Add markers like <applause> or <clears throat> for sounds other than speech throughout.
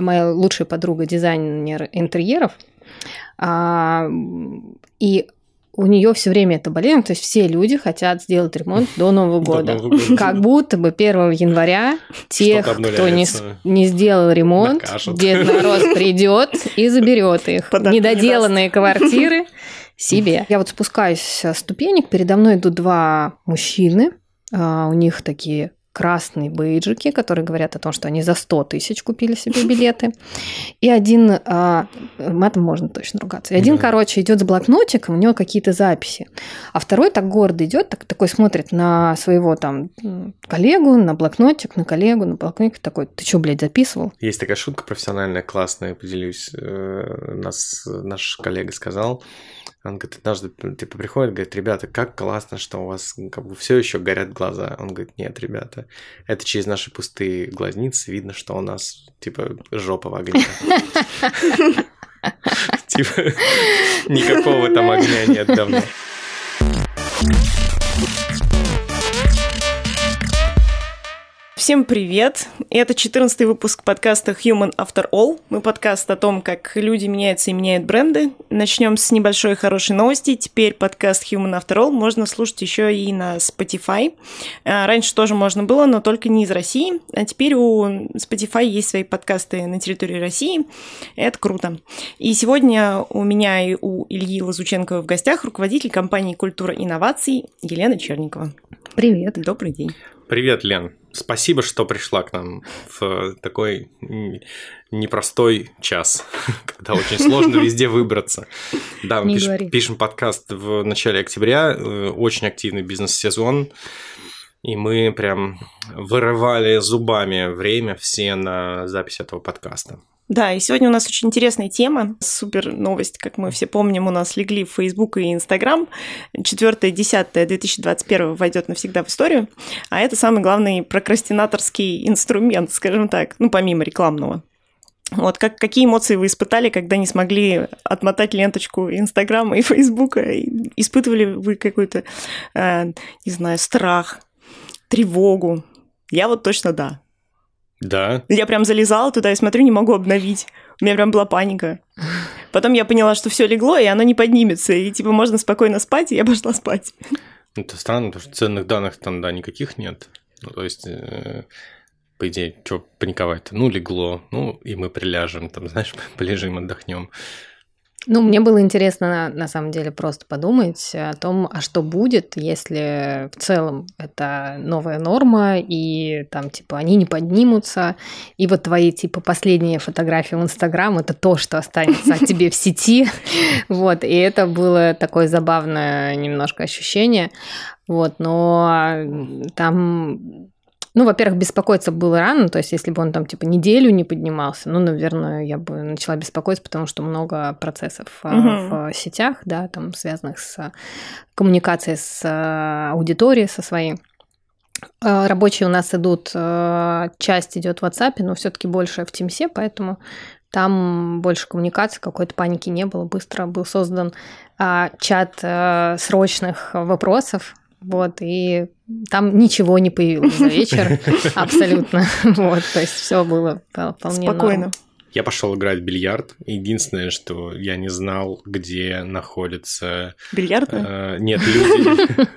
моя лучшая подруга дизайнер интерьеров, а, и у нее все время это болезнь, то есть все люди хотят сделать ремонт до Нового года. До Нового года. Как будто бы 1 января тех, кто не, не сделал ремонт, накажут. Дед Мороз придет и заберет их. Недоделанные квартиры себе. Я вот спускаюсь с ступенек, передо мной идут два мужчины, а, у них такие красные бейджики, которые говорят о том, что они за 100 тысяч купили себе билеты. И один, а, матом можно точно ругаться, и один, да. короче, идет с блокнотиком, у него какие-то записи. А второй так гордо идет, так, такой смотрит на своего там коллегу, на блокнотик, на коллегу, на блокнотик, такой, ты что, блядь, записывал? Есть такая шутка профессиональная, классная, поделюсь. Э, нас наш коллега сказал, он говорит, однажды типа приходит, говорит, ребята, как классно, что у вас как бы все еще горят глаза. Он говорит, нет, ребята, это через наши пустые глазницы видно, что у нас типа жопа в огне. <laughs> Типа никакого там огня нет давно. Всем привет! Это 14 выпуск подкаста Human After All. Мы подкаст о том, как люди меняются и меняют бренды. Начнем с небольшой хорошей новости. Теперь подкаст Human After All можно слушать еще и на Spotify. А, раньше тоже можно было, но только не из России. А теперь у Spotify есть свои подкасты на территории России. Это круто. И сегодня у меня и у Ильи Лазученкова в гостях руководитель компании «Культура инноваций» Елена Черникова. Привет. Добрый день. Привет, Лен. Спасибо, что пришла к нам в такой непростой час, <laughs> когда очень сложно <laughs> везде выбраться. Да, мы пишем, пишем подкаст в начале октября, э, очень активный бизнес-сезон, и мы прям вырывали зубами время все на запись этого подкаста. Да, и сегодня у нас очень интересная тема. Супер новость, как мы все помним, у нас легли в Facebook и Instagram. 4-10-2021 войдет навсегда в историю. А это самый главный прокрастинаторский инструмент, скажем так, ну, помимо рекламного. Вот как, какие эмоции вы испытали, когда не смогли отмотать ленточку Инстаграма и Фейсбука? Испытывали вы какой-то, э, не знаю, страх, тревогу? Я вот точно да. Да. Я прям залезала туда и смотрю, не могу обновить. У меня прям была паника. Потом я поняла, что все легло, и оно не поднимется. И типа можно спокойно спать, и я пошла спать. Это странно, потому что ценных данных там, да, никаких нет. Ну, то есть, э, по идее, что паниковать-то? Ну, легло, ну, и мы приляжем, там, <laughs> знаешь, полежим, отдохнем. Ну, мне было интересно, на самом деле, просто подумать о том, а что будет, если в целом это новая норма, и там, типа, они не поднимутся, и вот твои, типа, последние фотографии в Инстаграм – это то, что останется от тебе в сети, <laughs> вот, и это было такое забавное немножко ощущение, вот, но там ну, во-первых, беспокоиться было рано, то есть если бы он там типа неделю не поднимался, ну, наверное, я бы начала беспокоиться, потому что много процессов угу. в сетях, да, там связанных с коммуникацией с а, аудиторией, со своей. А, рабочие у нас идут, часть идет в WhatsApp, но все-таки больше в Teams, поэтому там больше коммуникации, какой-то паники не было. Быстро был создан чат срочных вопросов, вот, и там ничего не появилось за вечер, <laughs> абсолютно. Вот, то есть все было вполне Спокойно. Я пошел играть в бильярд. Единственное, что я не знал, где находится... Бильярд? Э, нет, люди...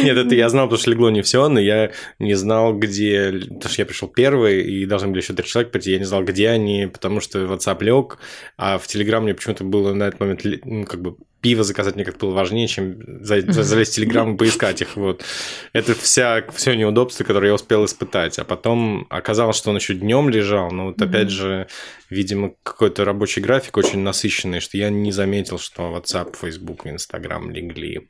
<laughs> Нет, это я знал, потому что легло не все, но я не знал, где... Потому что я пришел первый, и должны были еще три человека прийти. Я не знал, где они, потому что WhatsApp лег, а в Telegram мне почему-то было на этот момент ну, как бы пиво заказать мне как было важнее, чем залезть в Телеграм и поискать их. Вот. Это вся, все неудобство, которое я успел испытать. А потом оказалось, что он еще днем лежал. Но вот опять же, видимо, какой-то рабочий график очень насыщенный, что я не заметил, что WhatsApp, Facebook Instagram легли.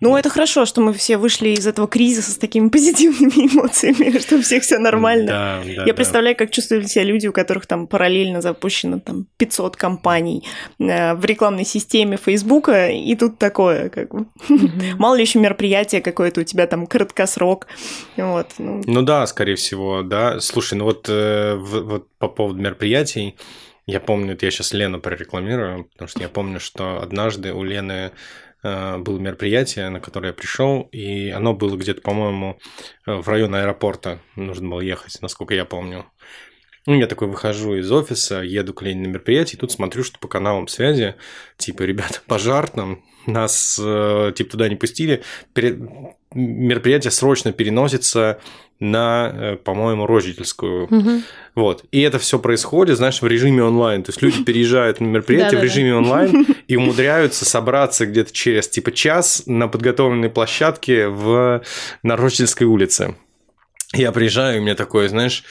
Ну, это хорошо, что мы все вышли из этого кризиса с такими <laughs> позитивными эмоциями, <laughs> что у всех все нормально. Да, да, Я представляю, как чувствовали себя люди, у которых там параллельно запущено там 500 компаний э, в рекламной системе Фейсбука, и тут такое, как бы. <laughs> Мало ли еще мероприятие какое-то у тебя там краткосрок. Вот, ну. ну да, скорее всего, да. Слушай, ну вот, э, вот по поводу мероприятий, я помню, это я сейчас Лену прорекламирую, потому что я помню, что однажды у Лены было мероприятие, на которое я пришел, и оно было где-то, по-моему, в район аэропорта. Нужно было ехать, насколько я помню. Ну, я такой выхожу из офиса, еду к Лене на мероприятие, и тут смотрю, что по каналам связи, типа, ребята, <laughs> пожар там, нас, э, типа, туда не пустили, мероприятие срочно переносится на, э, по-моему, Рожительскую. Мгм. Вот. И это все происходит, знаешь, в режиме онлайн. То есть люди <laughs> переезжают на мероприятие в режиме онлайн <laughs> и умудряются собраться где-то через типа час на подготовленной площадке в на Рочдельской улице. Я приезжаю, и у меня такое, знаешь,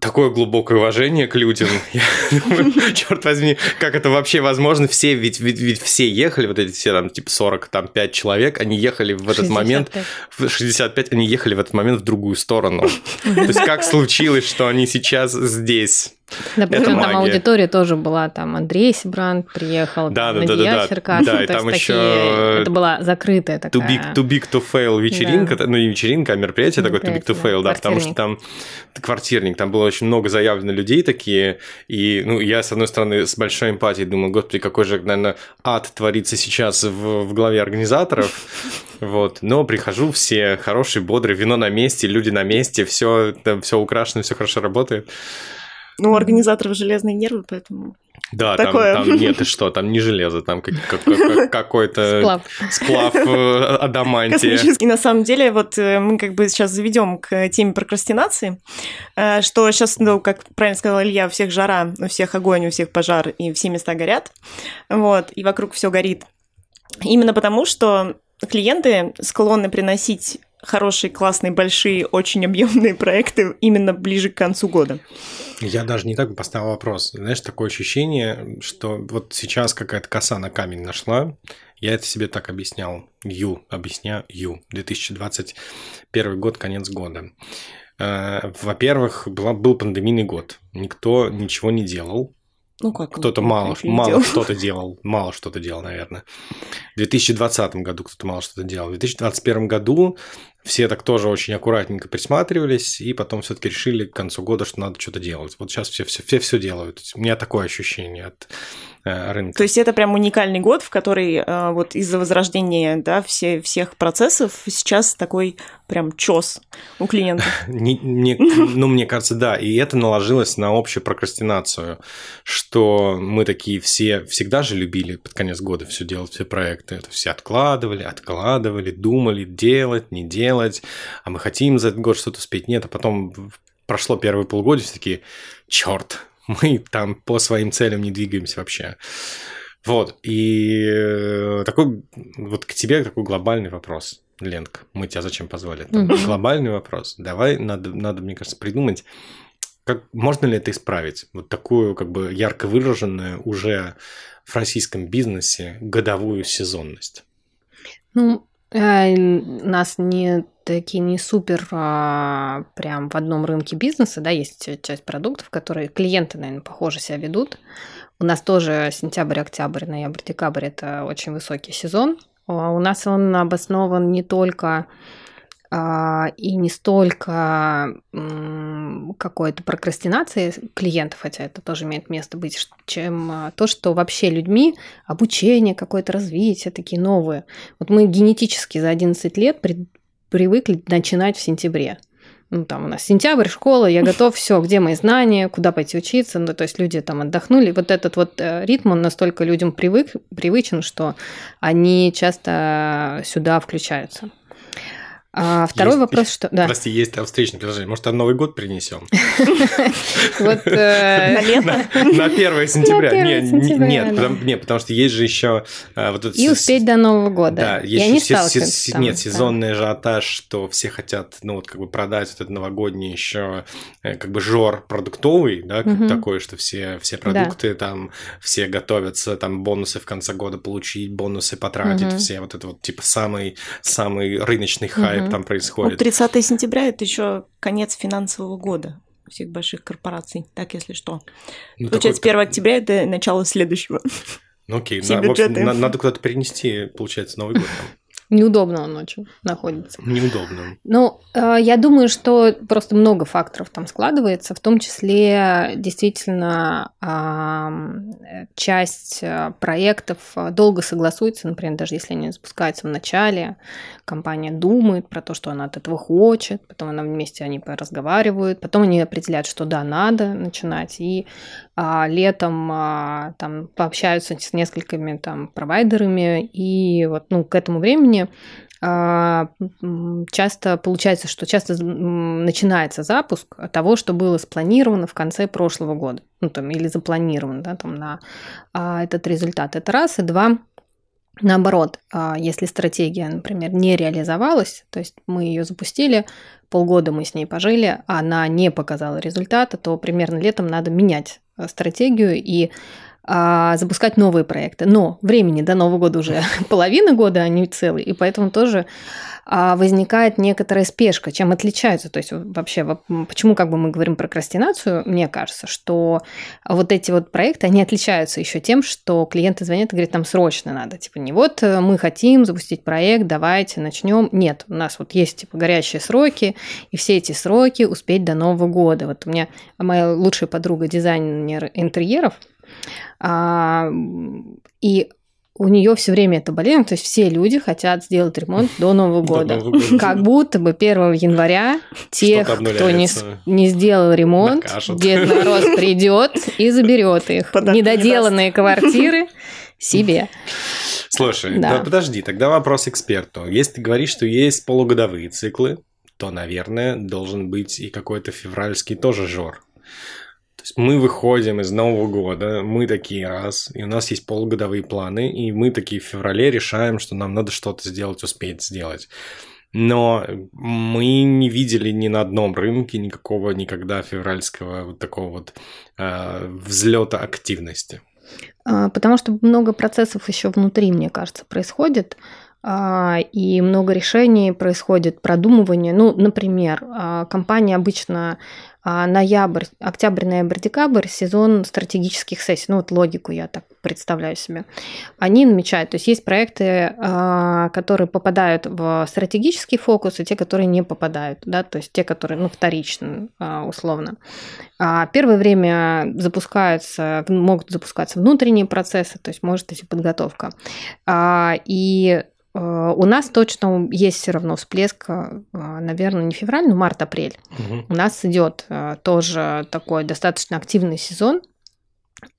такое глубокое уважение к людям. <laughs> Я думаю, черт возьми, как это вообще возможно? Все, ведь, ведь, ведь все ехали, вот эти все там типа 40, там 5 человек, они ехали в этот момент 65. в 65 они ехали в этот момент в другую сторону. <laughs> То есть как случилось, что они сейчас здесь? Да, причем там магия. аудитория тоже была, там Андрей Сибрант приехал, Да, там да, да, да, Надия да. Да, и там такие- ещё это была закрытая Too такая... big, too big to fail вечеринка, ну не вечеринка, а мероприятие такое too big to fail, да, да, потому что там квартирник, там было очень много заявлено людей такие, и ну я с одной стороны с большой эмпатией думаю, господи, какой же, наверное, ад творится сейчас в, в голове организаторов, <laughs> вот, но прихожу, все хорошие, бодрые, вино на месте, люди на месте, все, все украшено, все хорошо работает. Ну, у организаторов железные нервы, поэтому... Да, там, Такое. там нет, и что, там не железо, там как- как- как- <laughs> какой-то Сплав. сплав э, адамантия. Космический. На самом деле, вот э, мы как бы сейчас заведем к теме прокрастинации, э, что сейчас, ну, как правильно сказал Илья, у всех жара, у всех огонь, у всех пожар, и все места горят, вот, и вокруг все горит. Именно потому, что клиенты склонны приносить хорошие, классные, большие, очень объемные проекты именно ближе к концу года. Я даже не так бы поставил вопрос. Знаешь, такое ощущение, что вот сейчас какая-то коса на камень нашла. Я это себе так объяснял. Ю, объясняю. 2021 год, конец года. Э, Во-первых, был пандемийный год. Никто ничего не делал. Ну как? Кто-то ну, мало, мало что-то делал, мало что-то делал, наверное. В 2020 году кто-то мало что-то делал. В 2021 году все так тоже очень аккуратненько присматривались, и потом все-таки решили к концу года, что надо что-то делать. Вот сейчас все все, все, все делают. У меня такое ощущение от рынка. То есть это прям уникальный год, в который э, вот из-за возрождения да, все, всех процессов сейчас такой прям чес у клиентов. <laughs> Не- мне, ну, мне кажется, да. И это наложилось на общую прокрастинацию, что мы такие все всегда же любили под конец года все делать, все проекты. Это все откладывали, откладывали, думали, делать, не делать. А мы хотим за этот год что-то успеть. Нет, а потом прошло первые полгода, все такие, черт, мы там по своим целям не двигаемся вообще. Вот, и э, такой, вот к тебе такой глобальный вопрос, Ленка, мы тебя зачем позвали? Там Мгм. Глобальный вопрос. Давай, надо, надо, мне кажется, придумать, как, можно ли это исправить? Вот такую, как бы, ярко выраженную уже в российском бизнесе годовую сезонность. Ну, э, нас не такие не супер а, прям в одном рынке бизнеса, да, есть часть продуктов, которые клиенты, наверное, похоже себя ведут. У нас тоже сентябрь, октябрь, ноябрь, декабрь – это очень высокий сезон. А У нас он обоснован не только а, и не столько какой-то прокрастинации клиентов, хотя это тоже имеет место быть, чем а, то, что вообще людьми обучение, какое-то развитие, такие новые. Вот мы генетически за 11 лет привыкли начинать в сентябре. Ну, там у нас сентябрь, школа, я готов, <laughs> все, где мои знания, куда пойти учиться. Ну, то есть люди там отдохнули. Вот этот вот э, ритм, он настолько людям привык, привычен, что они часто сюда включаются. А второй Есть- вопрос, что... Да. Прости, есть там встречное предложение. Может, там Новый год принесем? <laughs> Вот, э, На лето? На 1 сентября. На 1 Не, не- сентября, Нет, потому- нет, потому что есть же еще э, И успеть до Нового года. Да, есть нет, сезонный ажиотаж, что все хотят, ну вот как бы продать этот новогодний еще как бы жор продуктовый, да, такой, что все все продукты там все готовятся, там бонусы в конце года получить, бонусы потратить, все вот это вот типа самый самый рыночный хайп Мгм. там происходит. 30 сентября это еще конец финансового года всех больших корпораций, так если что. Ну, Получается, такой- 1 октября это начало следующего. Ну окей, на- в общем, на- надо куда-то перенести, получается, Новый год. там. Неудобно он очень находится. Неудобно. Ну, э, я думаю, что просто много факторов там складывается, в том числе действительно часть э, проектов э, долго согласуется, например, даже если они запускаются в начале, компания думает про то, что она от этого хочет, потом она вместе они разговаривают, потом они определяют, что да, надо начинать, и а, летом а, там пообщаются с несколькими там провайдерами, и вот ну, к этому времени а, часто получается, что часто начинается запуск того, что было спланировано в конце прошлого года, ну там или запланировано, да, там на а, этот результат. Это раз и два. Наоборот, а, если стратегия, например, не реализовалась, то есть мы ее запустили, полгода мы с ней пожили, а она не показала результата, то примерно летом надо менять э, стратегию и а, запускать новые проекты. Но времени до Нового года уже <laughs> половина года, а не целый, и поэтому тоже а, возникает некоторая спешка, чем отличаются. То есть вообще, почему как бы мы говорим про прокрастинацию, мне кажется, что вот эти вот проекты, они отличаются еще тем, что клиенты звонят и говорят, нам срочно надо. Типа не вот э, мы хотим запустить проект, давайте начнем. Нет, у нас вот есть типа горящие сроки, и все эти сроки успеть до Нового года. Вот у меня моя лучшая подруга дизайнер интерьеров, и у нее все время это болезнь, то есть все люди хотят сделать ремонт до Нового года. До Нового года. Как будто бы 1 января тех, кто не, не сделал ремонт, накажут. Дед Мороз придет и заберет их. Подожди, Недоделанные квартиры себе. Слушай, да. да подожди, тогда вопрос эксперту. Если ты говоришь, что есть полугодовые циклы, то, наверное, должен быть и какой-то февральский тоже жор. Есть мы выходим из Нового года, мы такие раз, и у нас есть полугодовые планы, и мы такие в феврале решаем, что нам надо что-то сделать, успеть сделать. Но мы не видели ни на одном рынке никакого никогда февральского вот такого вот э, взлета активности. А, потому что много процессов еще внутри, мне кажется, происходит. А, и много решений происходит, продумывание. Ну, например, а, компания обычно а, ноябрь, октябрь, ноябрь, декабрь – сезон стратегических сессий. Ну, вот логику я так представляю себе. Они намечают, то есть есть проекты, которые попадают в стратегический фокус, и те, которые не попадают, да, то есть те, которые, ну, вторично, условно. Первое время запускаются, могут запускаться внутренние процессы, то есть может идти подготовка. И у нас точно есть все равно всплеск, э, наверное, не февраль, но март-апрель. Угу. У нас идет э, тоже такой достаточно активный сезон.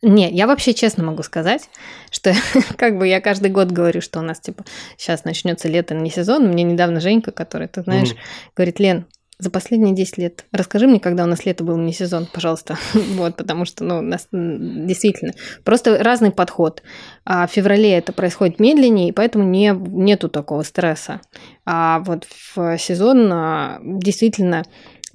Не, я вообще честно могу сказать, что <laughs> как бы я каждый год говорю, что у нас типа сейчас начнется лето, не сезон. Мне недавно Женька, который, ты знаешь, mm. говорит, Лен, за последние 10 лет. Расскажи мне, когда у нас лето было не сезон, пожалуйста. <laughs> вот, потому что, ну, у нас действительно просто разный подход. А в феврале это происходит медленнее, и поэтому не, нету такого стресса. А вот в сезон а, действительно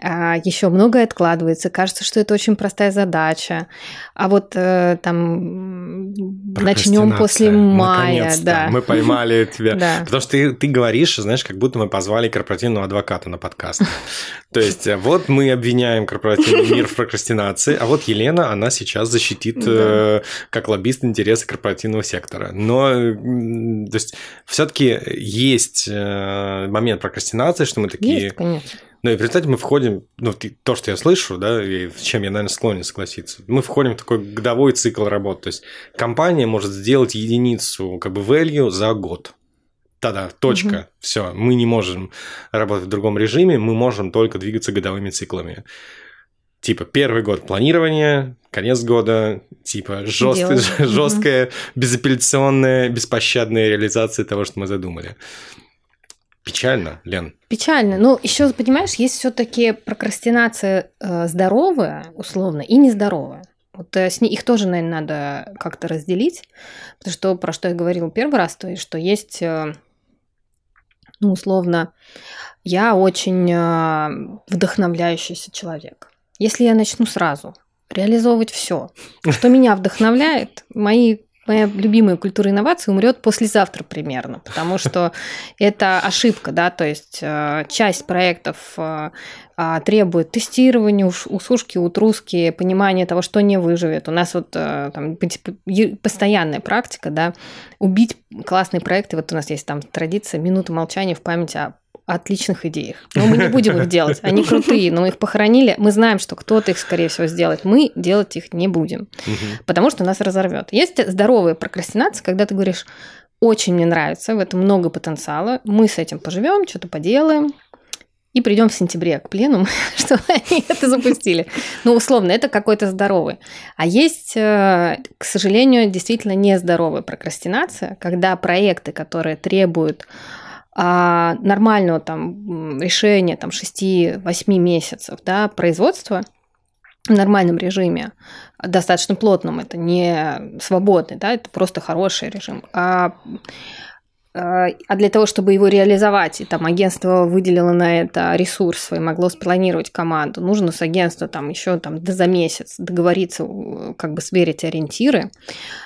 еще многое откладывается, кажется, что это очень простая задача. А вот э, там начнем после мая, да. Мы поймали <laughs> тебя. да. Потому что ты, ты говоришь, знаешь, как будто мы позвали корпоративного адвоката на подкаст. <laughs> То есть э, вот мы обвиняем корпоративный мир в прокрастинации, а вот Елена, она сейчас защитит э, как лоббист интересы корпоративного сектора. Но то есть все-таки есть момент прокрастинации, что мы такие... Есть, конечно ну и результате мы входим, ну, то, что я слышу, да, и с чем я, наверное, склонен согласиться, мы входим в такой годовой цикл работы. То есть компания может сделать единицу как бы value за год. Да-да, точка. Угу. Все, мы не можем работать в другом режиме, мы можем только двигаться годовыми циклами. Типа первый год планирования, конец года, типа жесткая, <laughs> жесткая, безапелляционная, беспощадная реализация того, что мы задумали. Печально, Лен. Печально. Ну, еще, понимаешь, есть все-таки прокрастинация э, здоровая, условно, и нездоровая. Вот э, с ней, их тоже, наверное, надо как-то разделить. Потому что, про что я говорила первый раз, то есть, что есть, э, ну, условно, я очень вдохновляющийся человек. Если я начну сразу реализовывать все, что меня вдохновляет, мои моя любимая культура инноваций умрет послезавтра примерно, потому что <laughs> это ошибка, да, то есть э, часть проектов э, требует тестирования, усушки, утруски, понимания того, что не выживет. У нас вот а, там типа, постоянная практика, да, убить классные проекты. Вот у нас есть там традиция минуты молчания в память о отличных идеях. Но мы не будем их делать. Они крутые, но мы их похоронили. Мы знаем, что кто-то их, скорее всего, сделает. Мы делать их не будем, потому что нас разорвет. Есть здоровая прокрастинация, когда ты говоришь, очень мне нравится, в этом много потенциала, мы с этим поживем, что-то поделаем, и придем в сентябре к плену, <laughs> чтобы они это запустили. Ну, условно, это какой-то здоровый. А есть, э, к сожалению, действительно нездоровая прокрастинация, когда проекты, которые требуют а, нормального там решения там 6-8 месяцев да, производства в нормальном режиме, достаточно плотном, это не свободный, да, это просто хороший режим. А а для того, чтобы его реализовать, и там агентство выделило на это ресурс и могло спланировать команду, нужно с агентства там еще там за месяц договориться, как бы сверить ориентиры,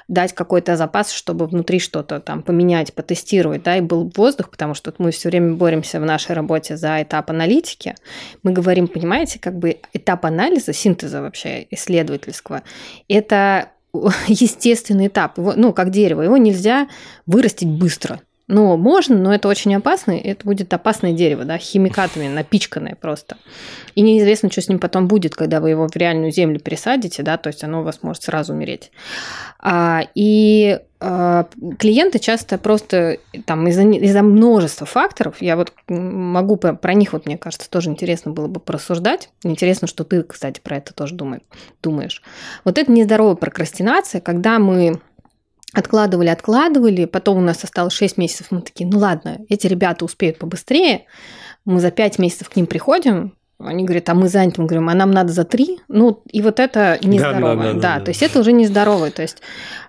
дать какой-то запас, чтобы внутри что-то там поменять, потестировать, да, и был воздух, потому что мы все время боремся в нашей работе за этап аналитики. Мы говорим, понимаете, как бы этап анализа, синтеза вообще исследовательского, это <laughs> естественный этап, его, ну, как дерево, его нельзя вырастить быстро. Ну, можно, но это очень опасно. Это будет опасное дерево, да, химикатами напичканное просто. И неизвестно, что с ним потом будет, когда вы его в реальную землю пересадите, да, то есть оно у вас может сразу умереть. А, и а, клиенты часто просто там из-за, из множества факторов, я вот могу про, про них, вот мне кажется, тоже интересно было бы порассуждать. Интересно, что ты, кстати, про это тоже думаешь. думаешь. Вот это нездоровая прокрастинация, когда мы откладывали, откладывали, потом у нас осталось 6 месяцев, мы такие, ну ладно, эти ребята успеют побыстрее, мы за 5 месяцев к ним приходим, они говорят, а мы заняты, мы говорим, а нам надо за три. Ну, и вот это нездоровое. Да, да, да, да, да, то есть это уже нездоровое. То есть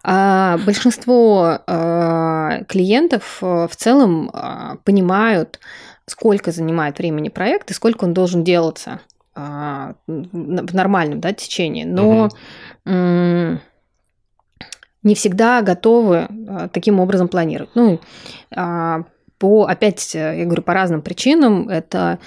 а, большинство а, клиентов а, в целом а, понимают, сколько занимает времени проект и сколько он должен делаться а, в нормальном да, течении. Но угу не всегда готовы а, таким образом планировать. Ну, а, по, опять, я говорю, по разным причинам. Это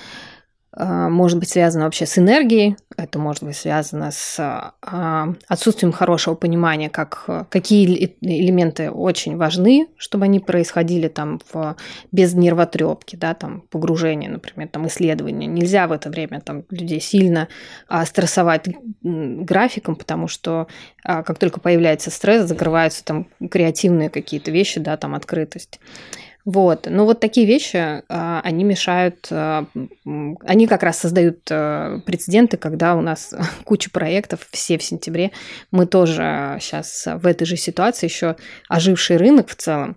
может быть связано вообще с энергией, это может быть связано с а, отсутствием хорошего понимания, как, какие элементы очень важны, чтобы они происходили там в, без нервотрепки, да, там погружение, например, там исследования. Нельзя в это время там людей сильно а, стрессовать графиком, потому что как только появляется стресс, закрываются там креативные какие-то вещи, да, там открытость. Вот. Но вот такие вещи, а, они мешают, а, они как раз создают а, прецеденты, когда у нас <laughs> куча проектов, все в сентябре. Мы тоже сейчас в этой же ситуации, еще оживший рынок в целом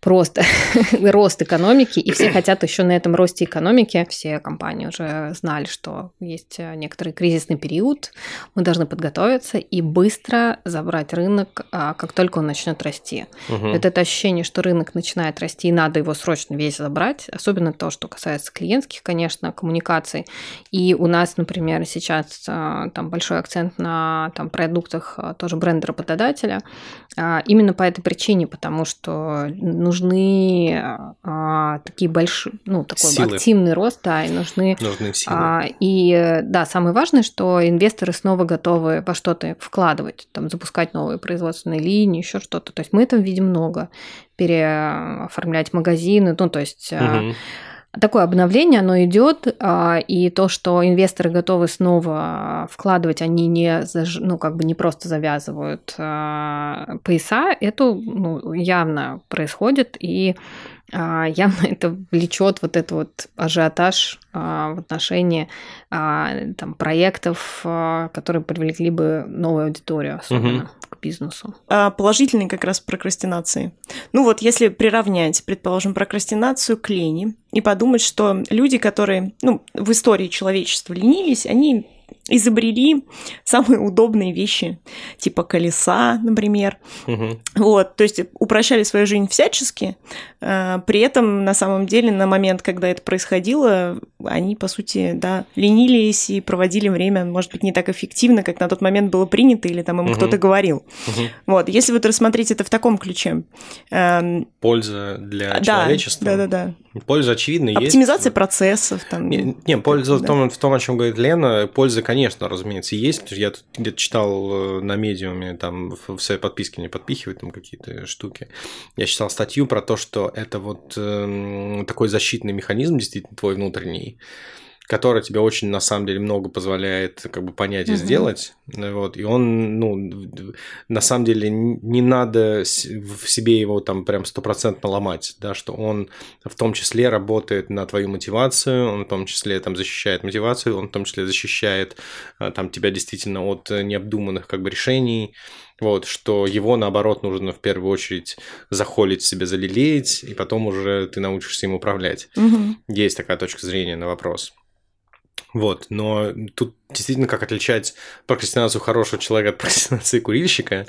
просто <laughs> рост экономики, и все хотят еще на этом росте экономики. Все компании уже знали, что есть э, некоторый кризисный период, мы должны подготовиться и быстро забрать рынок, а, как только он начнет расти. Угу. Это, это ощущение, что рынок начинает расти, и надо его срочно весь забрать, особенно то, что касается клиентских, конечно, коммуникаций. И у нас, например, сейчас э, там большой акцент на там, продуктах э, тоже бренда работодателя, а, именно по этой причине, потому что нужны а, такие большие, ну, такой силы. активный рост, да, и нужны... Нужны силы. А, и, да, самое важное, что инвесторы снова готовы во что-то вкладывать, там, запускать новые производственные линии, еще что-то. То есть мы там видим много. Переоформлять магазины, ну, то есть... Угу такое обновление, оно идет, а, и то, что инвесторы готовы снова вкладывать, они не, ну, как бы не просто завязывают а, пояса, это ну, явно происходит, и а, явно <laughs> это влечет вот этот вот ажиотаж в отношении там, проектов, которые привлекли бы новую аудиторию, особенно угу. к бизнесу. А положительной как раз прокрастинации. Ну вот, если приравнять, предположим, прокрастинацию к лени и подумать, что люди, которые ну, в истории человечества ленились, они изобрели самые удобные вещи, типа колеса, например. Угу. Вот, то есть упрощали свою жизнь всячески. Э, при этом, на самом деле, на момент, когда это происходило, они, по сути, да, ленились и проводили время, может быть, не так эффективно, как на тот момент было принято или там им угу. кто-то говорил. Угу. Вот, если вот рассмотреть это в таком ключе. Эм... Польза для да, человечества. Да, да, да. Польза очевидно есть. Оптимизация процессов. Там, не, не польза да. в, том, в том, о чем говорит Лена, польза, конечно, разумеется, есть. Я тут где-то читал э, на медиуме, там в своей подписке не подпихивают там какие-то штуки. Я читал статью про то, что это вот э, такой защитный механизм, действительно, твой внутренний, который тебе очень, на самом деле, много позволяет как бы понять и угу. сделать. Вот, и он, ну, на самом деле, не надо в себе его там прям стопроцентно ломать, да, что он в том числе работает на твою мотивацию, он в том числе там защищает мотивацию, он в том числе защищает а, там тебя действительно от необдуманных как бы решений, вот, что его, наоборот, нужно в первую очередь захолить себе, залелеять, и потом уже ты научишься им управлять. Угу. Есть такая точка зрения на вопрос. Вот, но тут действительно как отличать прокрастинацию хорошего человека от прокрастинации курильщика.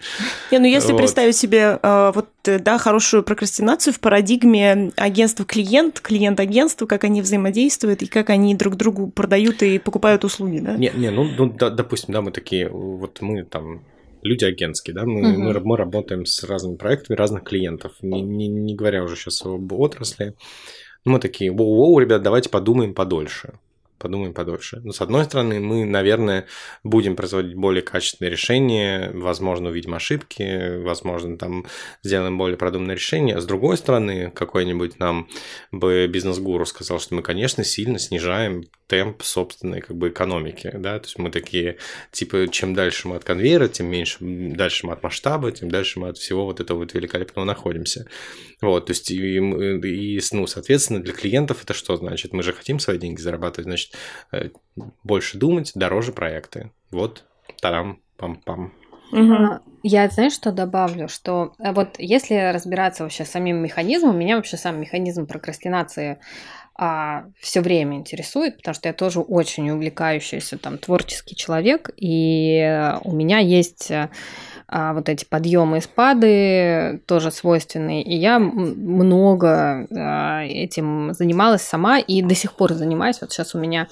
Не, ну если вот. представить себе э, вот, да, хорошую прокрастинацию в парадигме агентства-клиент, клиент-агентство, как они взаимодействуют и как они друг другу продают и покупают услуги, да? Не, не, ну, ну да, допустим, да, мы такие, вот мы там люди агентские, да, мы, угу. мы, мы работаем с разными проектами разных клиентов, не, не, не говоря уже сейчас об отрасли. Мы такие, воу-воу, ребят, давайте подумаем подольше подумаем подольше. Но с одной стороны, мы, наверное, будем производить более качественные решения, возможно, увидим ошибки, возможно, там сделаем более продуманное решение. А с другой стороны, какой-нибудь нам бы бизнес-гуру сказал, что мы, конечно, сильно снижаем темп собственной как бы экономики, да, то есть мы такие, типа, чем дальше мы от конвейера, тем меньше, дальше мы от масштаба, тем дальше мы от всего вот этого вот великолепного находимся. Вот, то есть, и, и, ну, соответственно, для клиентов это что значит? Мы же хотим свои деньги зарабатывать, значит, э, больше думать, дороже проекты. Вот, тарам, пам-пам. Угу. Я, знаешь, что добавлю, что э, вот если разбираться вообще с самим механизмом, меня вообще сам механизм прокрастинации а, все время интересует, потому что я тоже очень увлекающийся там творческий человек, и у меня есть а, вот эти подъемы и спады тоже свойственные. И я много а, этим занималась сама и до сих пор занимаюсь. Вот сейчас у меня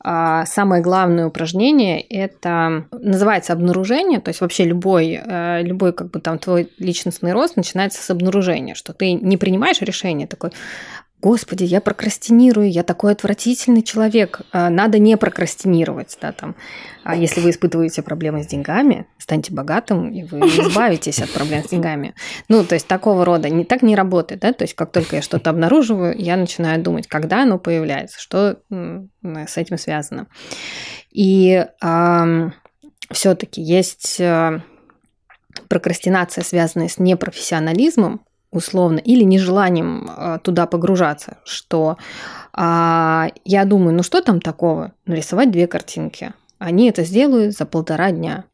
а, самое главное упражнение это называется обнаружение, то есть вообще любой, а, любой как бы там твой личностный рост начинается с обнаружения, что ты не принимаешь решение такой, Господи, я прокрастинирую, я такой отвратительный человек. А, надо не прокрастинировать, да, там. А если вы испытываете проблемы с деньгами, станьте богатым, и вы избавитесь от проблем с деньгами. Ну, то есть такого рода не так не работает, да, то есть как только я что-то обнаруживаю, я начинаю думать, когда оно появляется, что с этим связано. И э, все-таки есть прокрастинация, связанная с непрофессионализмом, условно, или нежеланием э, туда погружаться, что а, я думаю, ну что там такого, нарисовать две картинки. Они это сделают за полтора дня.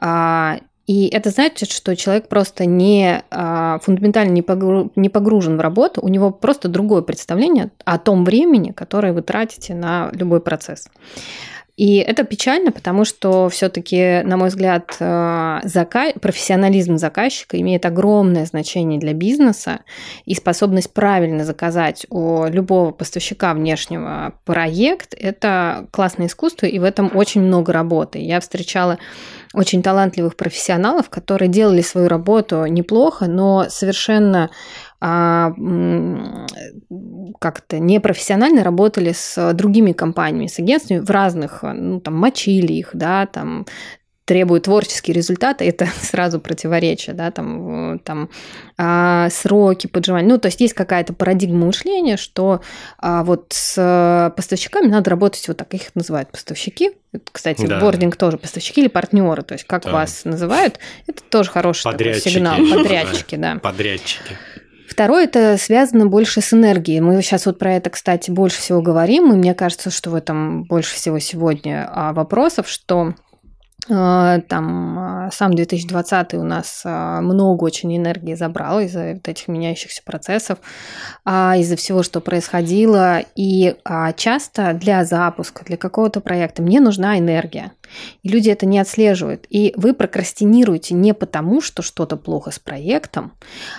А, и это значит, что человек просто не а, фундаментально не, погру, не погружен в работу, у него просто другое представление о том времени, которое вы тратите на любой процесс. И это печально, потому что все-таки, на мой взгляд, э, зака... профессионализм заказчика имеет огромное значение для бизнеса, и способность правильно заказать у любого поставщика внешнего проект – это классное искусство, и в этом очень много работы. Я встречала очень талантливых профессионалов, которые делали свою работу неплохо, но совершенно а, как-то непрофессионально работали с другими компаниями, с агентствами в разных, ну, там, мочили их, да, там, требуют творческие результаты, это <laughs> сразу противоречие, да, там, там а, сроки поджимания. Ну, то есть есть какая-то парадигма мышления, что а, вот с поставщиками надо работать вот так, их называют поставщики. Кстати, да. бординг тоже поставщики или партнеры, то есть как да. вас называют, это тоже хороший такой сигнал. <laughs> Подрядчики, да. Подрядчики. Второе, это связано больше с энергией. Мы сейчас вот про это, кстати, больше всего говорим, и мне кажется, что в этом больше всего сегодня а, вопросов, что там сам 2020 у нас много очень энергии забрал из-за вот этих меняющихся процессов, из-за всего, что происходило. И часто для запуска, для какого-то проекта мне нужна энергия. И люди это не отслеживают. И вы прокрастинируете не потому, что что-то плохо с проектом,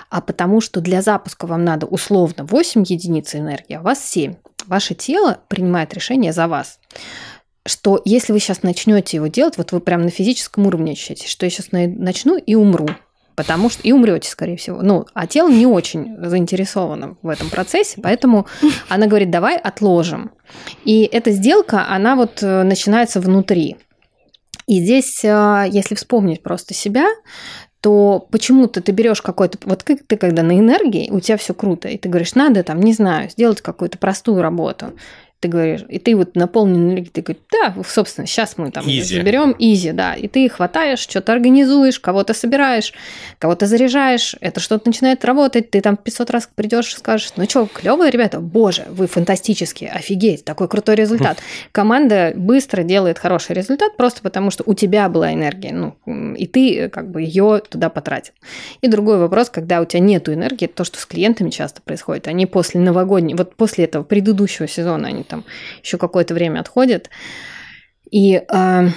а потому, что для запуска вам надо условно 8 единиц энергии, а у вас 7. Ваше тело принимает решение за вас что если вы сейчас начнете его делать, вот вы прям на физическом уровне ощущаете, что я сейчас начну и умру, потому что и умрете, скорее всего. Ну, а тело не очень заинтересовано в этом процессе, поэтому <laughs> она говорит, давай отложим. И эта сделка, она вот э, начинается внутри. И здесь, э, если вспомнить просто себя, то почему-то ты берешь какой-то, вот как ты когда на энергии, у тебя все круто, и ты говоришь, надо там, не знаю, сделать какую-то простую работу ты говоришь, и ты вот наполнен энергией, ты говоришь, да, собственно, сейчас мы там заберем изи, да, и ты хватаешь, что-то организуешь, кого-то собираешь, кого-то заряжаешь, это что-то начинает работать, ты там 500 раз придешь и скажешь, ну что, клевые ребята, боже, вы фантастические, офигеть, такой крутой результат. <laughs> Команда быстро делает хороший результат просто потому, что у тебя была энергия, ну, и ты как бы ее туда потратил. И другой вопрос, когда у тебя нету энергии, то, что с клиентами часто происходит, они после новогодней, вот после этого предыдущего сезона, они там еще какое-то время отходит. И э,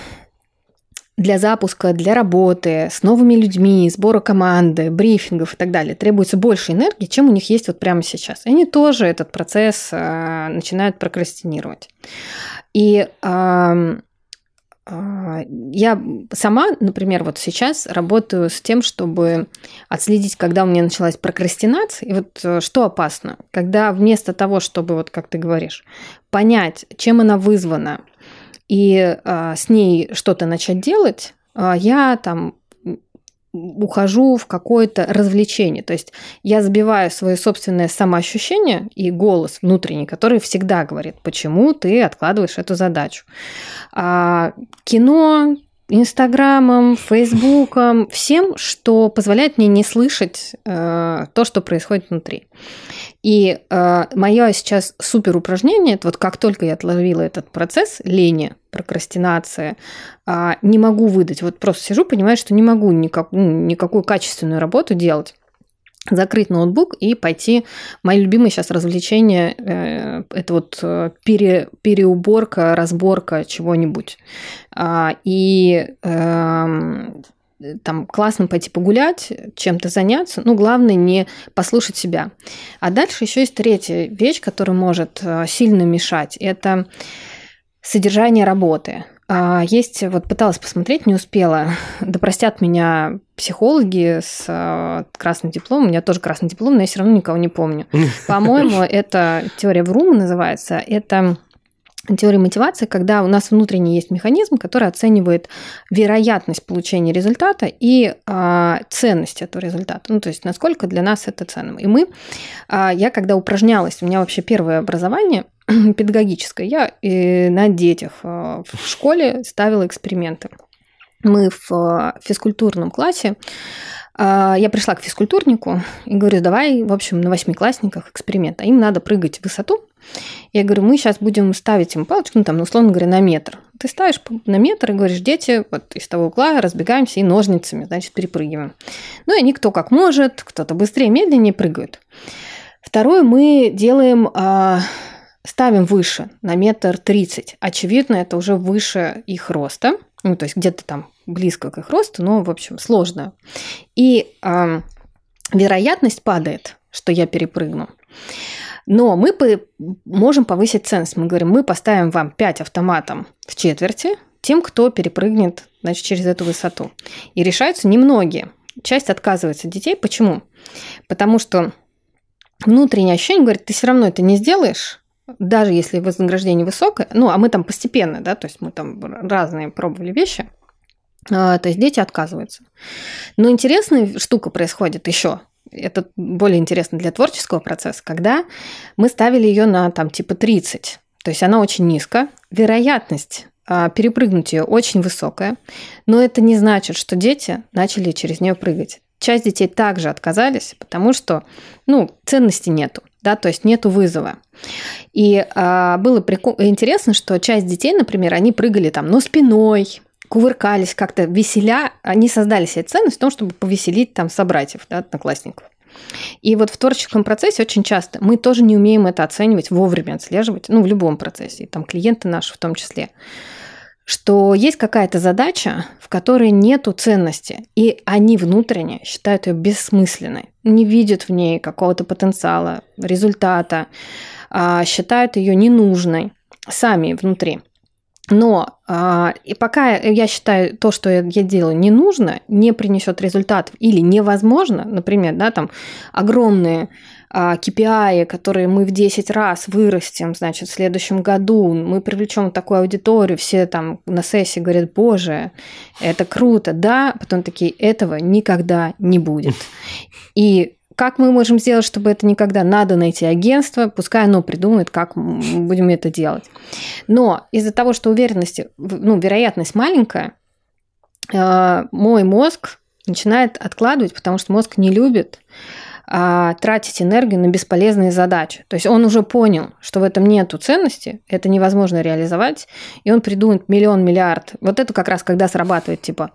для запуска, для работы с новыми людьми, сбора команды, брифингов и так далее требуется больше энергии, чем у них есть вот прямо сейчас. И они тоже этот процесс э, начинают прокрастинировать. И э, а, я сама, например, вот сейчас работаю с тем, чтобы отследить, когда у меня началась прокрастинация. И вот э, что опасно, когда вместо того, чтобы, вот как ты говоришь, понять, чем она вызвана, и а, с ней что-то начать делать, а, я там ухожу в какое-то развлечение. То есть я забиваю свое собственное самоощущение и голос внутренний, который всегда говорит, почему ты откладываешь эту задачу. А, кино, Инстаграмом, Фейсбуком, всем, что позволяет мне не слышать э, то, что происходит внутри. И э, мое сейчас супер упражнение, это вот как только я отловила этот процесс лени, прокрастинация, э, не могу выдать, вот просто сижу, понимаю, что не могу никак, ну, никакую качественную работу делать, закрыть ноутбук и пойти. Мои любимые сейчас развлечения э, это вот э, пере, переуборка, разборка чего-нибудь. А, и эм, там классно пойти погулять, чем-то заняться, ну, главное не послушать себя. А дальше еще есть третья вещь, которая может э, сильно мешать. Это содержание работы. А, есть, вот пыталась посмотреть, не успела. <laughs> Да простят меня психологи с э, красным дипломом. У меня тоже красный диплом, но я все равно никого не помню. <laughs> По-моему, это теория Врума называется. Это теория мотивации, когда у нас внутренний есть механизм, который оценивает вероятность получения результата и э, ценность этого результата. Ну, то есть, насколько для нас это ценно. И мы, э, я когда упражнялась, у меня вообще первое образование – <clears throat> педагогическое. Я на детях э, в школе ставила эксперименты. Мы в э, физкультурном классе э, я пришла к физкультурнику и говорю, давай, в общем, на восьмиклассниках эксперимент. А им надо прыгать в высоту. Я говорю, мы сейчас будем ставить им палочку, ну, там, ну, условно говоря, на метр. Ты ставишь на метр и говоришь, дети, вот из того угла разбегаемся и ножницами, значит, перепрыгиваем. Ну, и никто как может, кто-то быстрее, медленнее прыгают. Второе, мы делаем а, ставим выше, на метр тридцать. Очевидно, это уже выше их роста, ну, то есть где-то там близко к их росту, но, в общем, сложно. И э, вероятность падает, что я перепрыгну. Но мы по- можем повысить ценность. Мы говорим, мы поставим вам 5 автоматом в четверти тем, кто перепрыгнет значит, через эту высоту. И решаются немногие. Часть отказывается детей. Почему? Потому что внутреннее ощущение говорит, ты все равно это не сделаешь, даже если вознаграждение высокое, ну, а мы там постепенно, да, то есть мы там разные пробовали вещи, а, то есть дети отказываются. Но интересная штука происходит еще. Это более интересно для творческого процесса, когда мы ставили ее на там типа 30. То есть она очень низко. Вероятность а, перепрыгнуть ее очень высокая, но это не значит, что дети начали через нее прыгать. Часть детей также отказались, потому что ну, ценности нету да, то есть нету вызова. И а, было прикол... интересно, что часть детей, например, они прыгали там, но спиной, кувыркались как-то, веселя, они создали себе ценность в том, чтобы повеселить там собратьев, да, одноклассников. И вот в творческом процессе очень часто мы тоже не умеем это оценивать, вовремя отслеживать, ну, в любом процессе, и там клиенты наши в том числе, что есть какая-то задача, в которой нету ценности, и они внутренне считают ее бессмысленной, не видят в ней какого-то потенциала, результата, а считают ее ненужной сами внутри. Но а, и пока я считаю то, что я делаю, не нужно, не принесет результатов или невозможно, например, да, там огромные KPI, которые мы в 10 раз вырастем, значит, в следующем году, мы привлечем такую аудиторию, все там на сессии говорят, боже, это круто, да, потом такие, этого никогда не будет. И как мы можем сделать, чтобы это никогда? Надо найти агентство, пускай оно придумает, как мы будем это делать. Но из-за того, что уверенности, ну, вероятность маленькая, э, мой мозг начинает откладывать, потому что мозг не любит а, тратить энергию на бесполезные задачи. То есть он уже понял, что в этом нету ценности, это невозможно реализовать, и он придумает миллион, миллиард. Вот это как раз когда срабатывает, типа,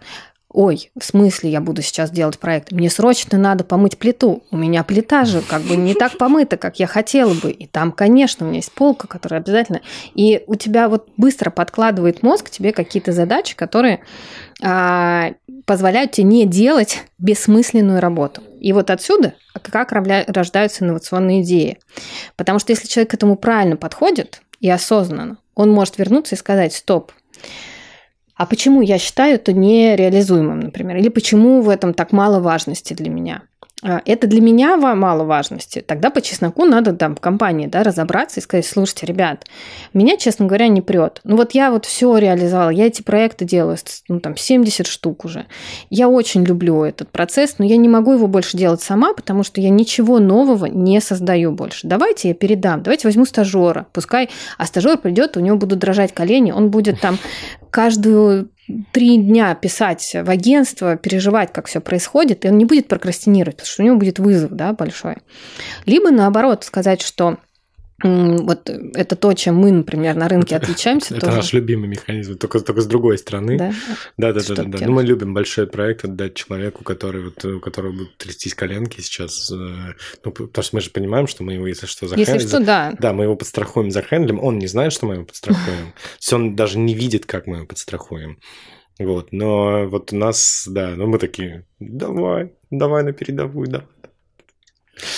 ой, в смысле я буду сейчас делать проект? Мне срочно надо помыть плиту. У меня плита же как бы не так помыта, как я хотела бы. И там, конечно, у меня есть полка, которая обязательно... И у тебя вот быстро подкладывает мозг тебе какие-то задачи, которые позволяют тебе не делать бессмысленную работу. И вот отсюда как рождаются инновационные идеи. Потому что если человек к этому правильно подходит и осознанно, он может вернуться и сказать, стоп, а почему я считаю это нереализуемым, например? Или почему в этом так мало важности для меня? А, это для меня мало важности. Тогда по чесноку надо там в компании да, разобраться и сказать, слушайте, ребят, меня, честно говоря, не прет. Ну вот я вот все реализовала, я эти проекты делаю, ну там 70 штук уже. Я очень люблю этот процесс, но я не могу его больше делать сама, потому что я ничего нового не создаю больше. Давайте я передам, давайте возьму стажера, пускай, а стажер придет, у него будут дрожать колени, он будет там каждую три дня писать в агентство, переживать, как все происходит, и он не будет прокрастинировать, потому что у него будет вызов да, большой. Либо наоборот сказать, что вот это то, чем мы, например, на рынке отличаемся. Это тоже. наш любимый механизм, только, только с другой стороны. Да, да, да. да, да, Ну, мы любим большой проект отдать человеку, который, вот, у которого будут трястись коленки сейчас. Э, ну, потому что мы же понимаем, что мы его, если что, захендлим. Если что, да. Да, мы его подстрахуем, захендлим. Он не знает, что мы его подстрахуем. <laughs> То есть он даже не видит, как мы его подстрахуем. Вот, но вот у нас, да, ну мы такие, давай, давай на передовую, да.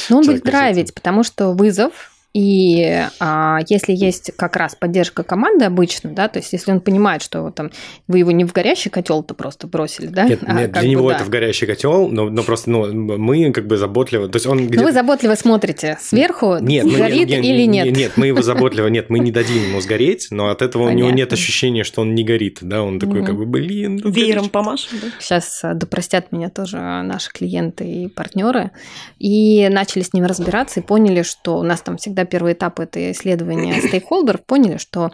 Ну, он будет драйвить, потому что вызов и а, если есть как раз поддержка команды обычно, да, то есть если он понимает, что вот, там вы его не в горящий котел-то просто бросили, да? Нет, а, нет для бы, него да. это в горящий котел, но, но просто ну, мы как бы заботливо, то есть он где... вы заботливо смотрите сверху, нет, горит мы, или нет? Нет, мы его заботливо, нет, мы не дадим ему сгореть, но от этого Понятно. у него нет ощущения, что он не горит, да, он такой как бы, блин. Ну, Веером помашем, да? Сейчас а, допростят меня тоже наши клиенты и партнеры, и начали с ними разбираться и поняли, что у нас там всегда первый этап это исследования <coughs> стейкхолдеров, поняли, что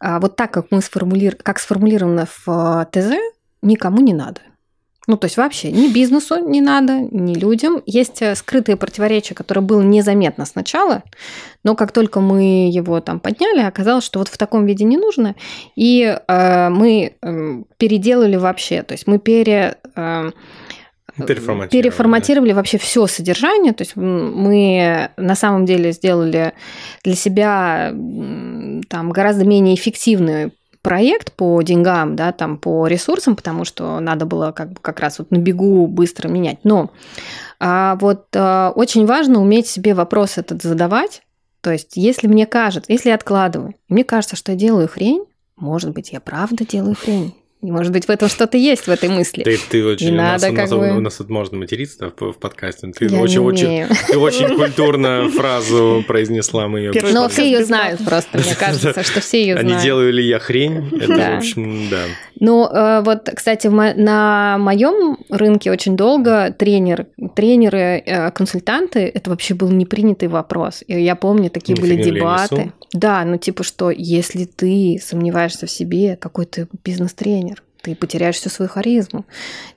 а, вот так, как мы сформулир... как сформулировано в а, ТЗ, никому не надо. Ну, то есть вообще ни бизнесу не надо, ни людям. Есть э, скрытые противоречия, которые было незаметно сначала, но как только мы его там подняли, оказалось, что вот в таком виде не нужно, и э, мы э, переделали вообще, то есть мы пере... Э, Переформатировали, переформатировали да. вообще все содержание. То есть мы на самом деле сделали для себя там гораздо менее эффективный проект по деньгам, да, там по ресурсам, потому что надо было как, как раз вот на бегу быстро менять. Но а вот а, очень важно уметь себе вопрос этот задавать. То есть, если мне кажется, если я откладываю, мне кажется, что я делаю хрень, может быть, я правда делаю хрень. Может быть, в этом что-то есть, в этой мысли. Ты, ты очень... И у, нас, как у, нас, бы... у нас тут можно материться в, в подкасте. Ты Я очень, очень, ты очень культурно фразу произнесла, мы ее... Но все ее знают просто, мне кажется, что все ее знают. А не делаю ли я хрень? Это, в общем, да. Ну, э, вот, кстати, на моем рынке очень долго тренер, тренеры, э, консультанты, это вообще был непринятый вопрос. И я помню, такие были дебаты. Да, ну типа что, если ты сомневаешься в себе, какой ты бизнес-тренер? Ты потеряешь всю свою харизму.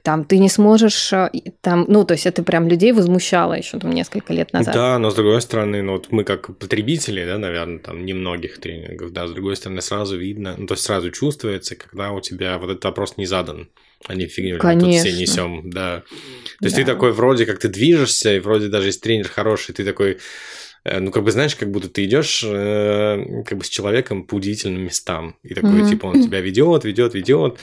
Там ты не сможешь, э, там, ну, то есть это прям людей возмущало еще там несколько лет назад. Да, но с другой стороны, ну, вот мы как потребители, да, наверное, там немногих тренингов, да, с другой стороны, сразу видно, ну, то есть сразу чувствуется, когда у тебя вот этот вопрос не задан а не фигню Конечно. тут все несем, да. То есть да. ты такой вроде как ты движешься, и вроде даже если тренер хороший, ты такой, э, ну, как бы, знаешь, как будто ты идешь э, как бы с человеком по удивительным местам. И такой, mm-hmm. типа, он тебя ведет, ведет, ведет.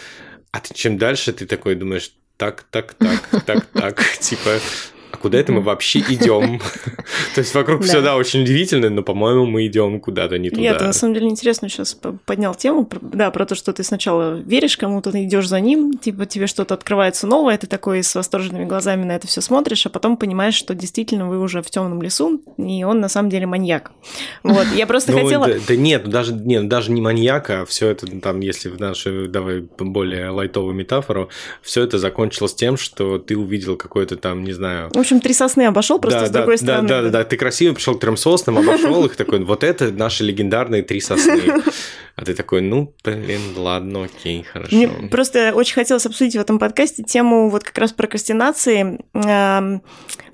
А ты чем дальше, ты такой думаешь, так, так, так, так, так, <laughs> типа, а куда это мы вообще идем? <laughs> То есть вокруг все, да, очень удивительно, но, по-моему, мы идем куда-то не туда. Нет, на самом деле интересно сейчас поднял тему, да, про то, что ты сначала веришь кому-то, ты идешь за ним, типа тебе что-то открывается новое, ты такой с восторженными глазами на это все смотришь, а потом понимаешь, что действительно вы уже в темном лесу, и он на самом деле маньяк. Вот, я просто <laughs> ну, хотела... Да, нет, даже, нет, даже не маньяк, а все это там, если в нашу, давай более лайтовую метафору, все это закончилось тем, что ты увидел какой-то там, не знаю, общем, три сосны обошел просто да, с да, другой да, стороны. Да, да, да, ты красиво пришел к трем соснам, обошел их такой, вот это наши легендарные три сосны. А ты такой, ну, блин, ладно, окей, хорошо. Мне просто очень хотелось обсудить в этом подкасте тему вот как раз прокрастинации э,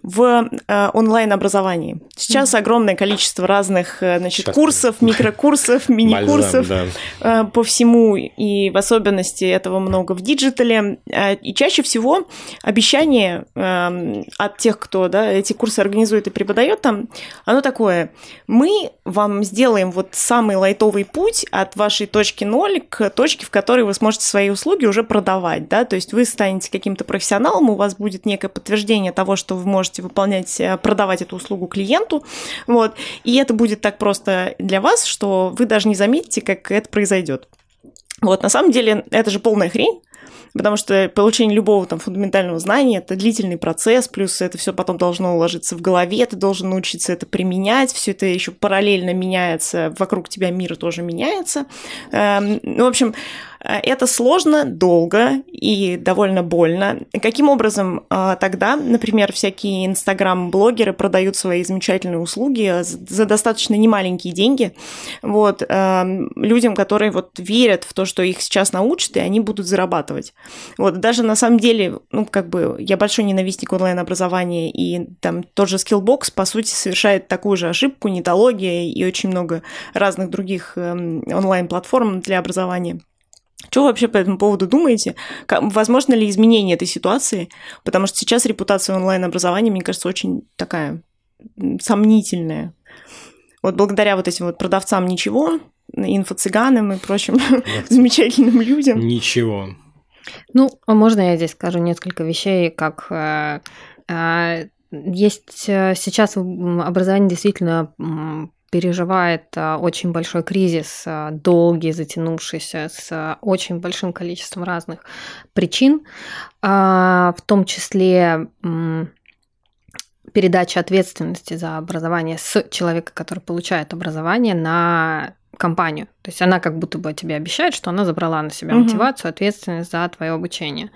в э, онлайн-образовании. Сейчас огромное количество разных, э, значит, Сейчас курсов, микрокурсов, мини-курсов да. э, по всему, и в особенности этого много в digital е. Э, и чаще всего обещание э, от тех, кто да, эти курсы организует и преподает там, оно такое, мы вам сделаем вот самый лайтовый путь от вашей точки ноль к точке, в которой вы сможете свои услуги уже продавать, да, то есть вы станете каким-то профессионалом, у вас будет некое подтверждение того, что вы можете выполнять, э, продавать эту услугу клиенту, вот, и это будет так просто для вас, что вы даже не заметите, как это произойдет. Вот, на самом деле, это же полная хрень, потому что получение любого там фундаментального знания – это длительный процесс, плюс это все потом должно уложиться в голове, ты должен научиться это применять, все это еще параллельно меняется, вокруг тебя мир тоже меняется. Эм, ну, в общем, это сложно, долго и довольно больно. Каким образом э, тогда, например, всякие инстаграм-блогеры продают свои замечательные услуги за достаточно немаленькие деньги вот, эм, людям, которые вот верят в то, что их сейчас научат, и они будут зарабатывать. Вот, даже на самом деле, ну, как бы, я большой ненавистник онлайн-образования, и там тот же Skillbox, по сути, совершает такую же ошибку, нетология и очень много разных других эм, онлайн-платформ для образования. Что вы вообще по этому поводу думаете? Возможно ли изменение этой ситуации? Потому что сейчас репутация онлайн-образования, мне кажется, очень такая сомнительная. Вот благодаря вот этим вот продавцам ничего, инфо-цыганам и прочим <laughs> замечательным людям. Ничего. Ну, а можно я здесь скажу несколько вещей, как э, э, есть э, сейчас образование действительно переживает а, очень большой кризис, а, долгий, затянувшийся, с а, очень большим количеством разных причин, в том числе передача ответственности за образование с человека, который получает образование, на компанию. То есть она как будто бы тебе обещает, что она забрала на себя угу. мотивацию, ответственность за твое обучение.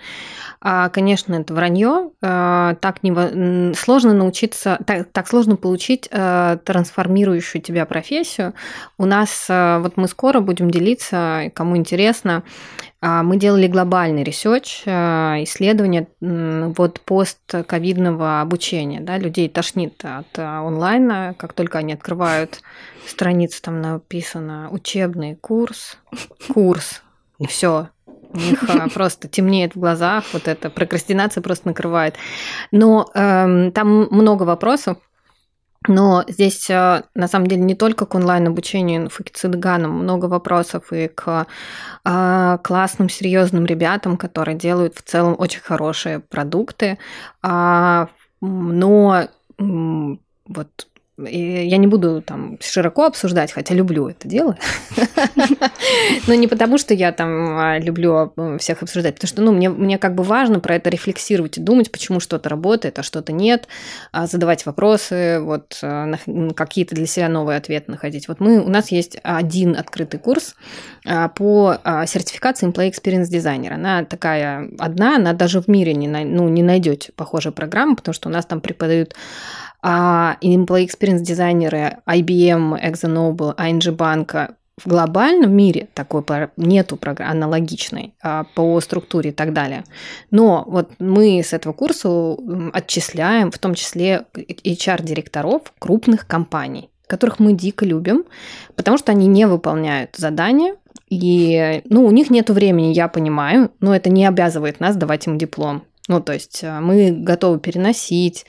А, конечно, это вранье. А, так не сложно научиться, так, так сложно получить а, трансформирующую тебя профессию. У нас а, вот мы скоро будем делиться, кому интересно, а, мы делали глобальный research, а, исследование вот постковидного обучения. Да, людей тошнит от а, онлайна, как только они открывают страницу, там написано учебный курс, курс, и все. У них <laughs> просто темнеет в глазах, вот эта прокрастинация просто накрывает. Но эм, там много вопросов, но здесь э, на самом деле не только к онлайн-обучению инфо-цыганам, много вопросов и к э, классным, серьезным ребятам, которые делают в целом очень хорошие продукты. А, но вот и я не буду там широко обсуждать, хотя люблю это дело. Но не потому, что я там а, люблю а, всех обсуждать, потому что ну, мне, мне как бы важно про это рефлексировать и думать, почему что-то работает, а что-то нет, а задавать вопросы, вот какие-то для себя новые ответы находить. Вот мы, у нас есть один открытый курс по сертификации Employee Experience Designer. Она такая одна, она даже в мире не, ну, не найдете похожей программы, потому что у нас там преподают а employee experience дизайнеры IBM, ExxonMobil, ING банка, в глобальном мире такой нету аналогичной а, по структуре и так далее. Но вот мы с этого курса отчисляем в том числе HR-директоров крупных компаний, которых мы дико любим, потому что они не выполняют задания, и ну, у них нет времени, я понимаю, но это не обязывает нас давать им диплом. Ну, то есть а, мы готовы переносить,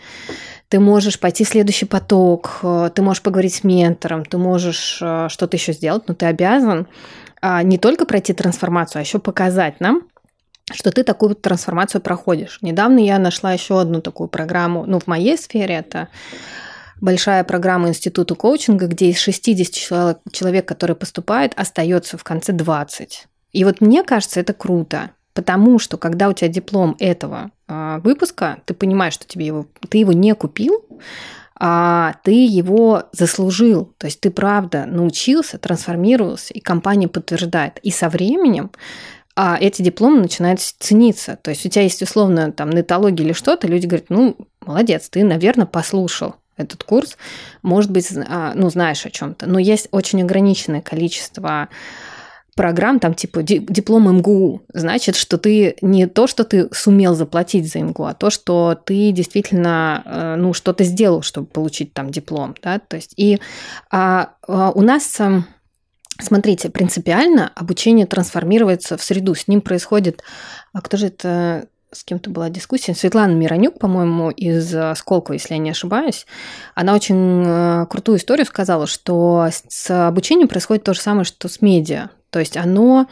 ты можешь пойти в следующий поток, э, ты можешь поговорить с ментором, ты можешь э, что-то еще сделать, но ты обязан а, не только пройти трансформацию, а еще показать нам, что ты такую трансформацию проходишь. Недавно я нашла еще одну такую программу, ну, в моей сфере это большая программа Института коучинга, где из 60 человек, человек который поступает, остается в конце 20. И вот мне кажется, это круто. Потому что когда у тебя диплом этого э, выпуска, ты понимаешь, что тебе его, ты его не купил, а ты его заслужил. То есть ты правда научился, трансформировался, и компания подтверждает. И со временем а эти дипломы начинают цениться. То есть у тебя есть условно там нетология или что-то, люди говорят, ну, молодец, ты, наверное, послушал этот курс, может быть, а, ну, знаешь о чем-то. Но есть очень ограниченное количество программ, там типа диплом МГУ, значит, что ты не то, что ты сумел заплатить за МГУ, а то, что ты действительно э, ну, что-то сделал, чтобы получить там диплом. Да? То есть, и а, а у нас эм, Смотрите, принципиально обучение трансформируется в среду. С ним происходит... А кто же это с кем-то была дискуссия, Светлана Миронюк, по-моему, из Сколково, если я не ошибаюсь, она очень э, крутую историю сказала, что с обучением происходит то же самое, что с медиа. То есть оно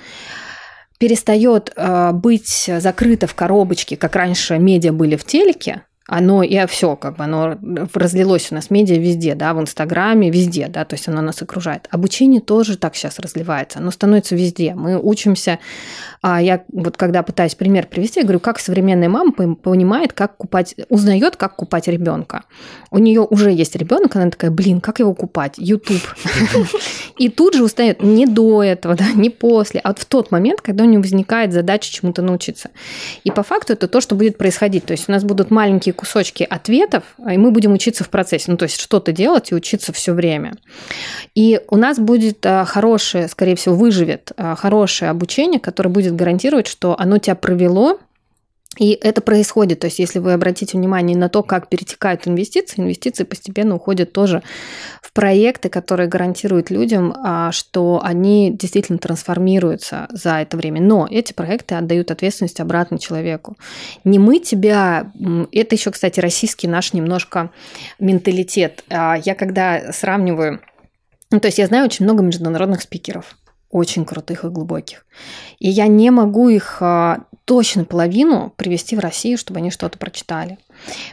перестает э, быть закрыто в коробочке, как раньше медиа были в телеке, оно и все, как бы оно разлилось у нас медиа везде, да, в Инстаграме, везде, да, то есть оно нас окружает. Обучение тоже так сейчас разливается, оно становится везде. Мы учимся, а я вот когда пытаюсь пример привести, я говорю, как современная мама понимает, как купать, узнает, как купать ребенка. У нее уже есть ребенок, она такая, блин, как его купать? YouTube. <laughs> И тут же устает не до этого, да, не после, а в тот момент, когда у нее возникает задача чему-то научиться. И по факту это то, что будет происходить. То есть у нас будут маленькие кусочки ответов, и мы будем учиться в процессе. Ну, то есть что-то делать и учиться все время. И у нас будет а, хорошее, скорее всего, выживет а, хорошее обучение, которое будет гарантировать, что оно тебя провело и это происходит. То есть, если вы обратите внимание на то, как перетекают инвестиции, инвестиции постепенно уходят тоже в проекты, которые гарантируют людям, а, что они действительно трансформируются за это время. Но эти проекты отдают ответственность обратно человеку. Не мы тебя... Это еще, кстати, российский наш немножко менталитет. А, я когда сравниваю... Ну, то есть я знаю очень много международных спикеров очень крутых и глубоких. И я не могу их а, точно половину привести в Россию, чтобы они что-то прочитали.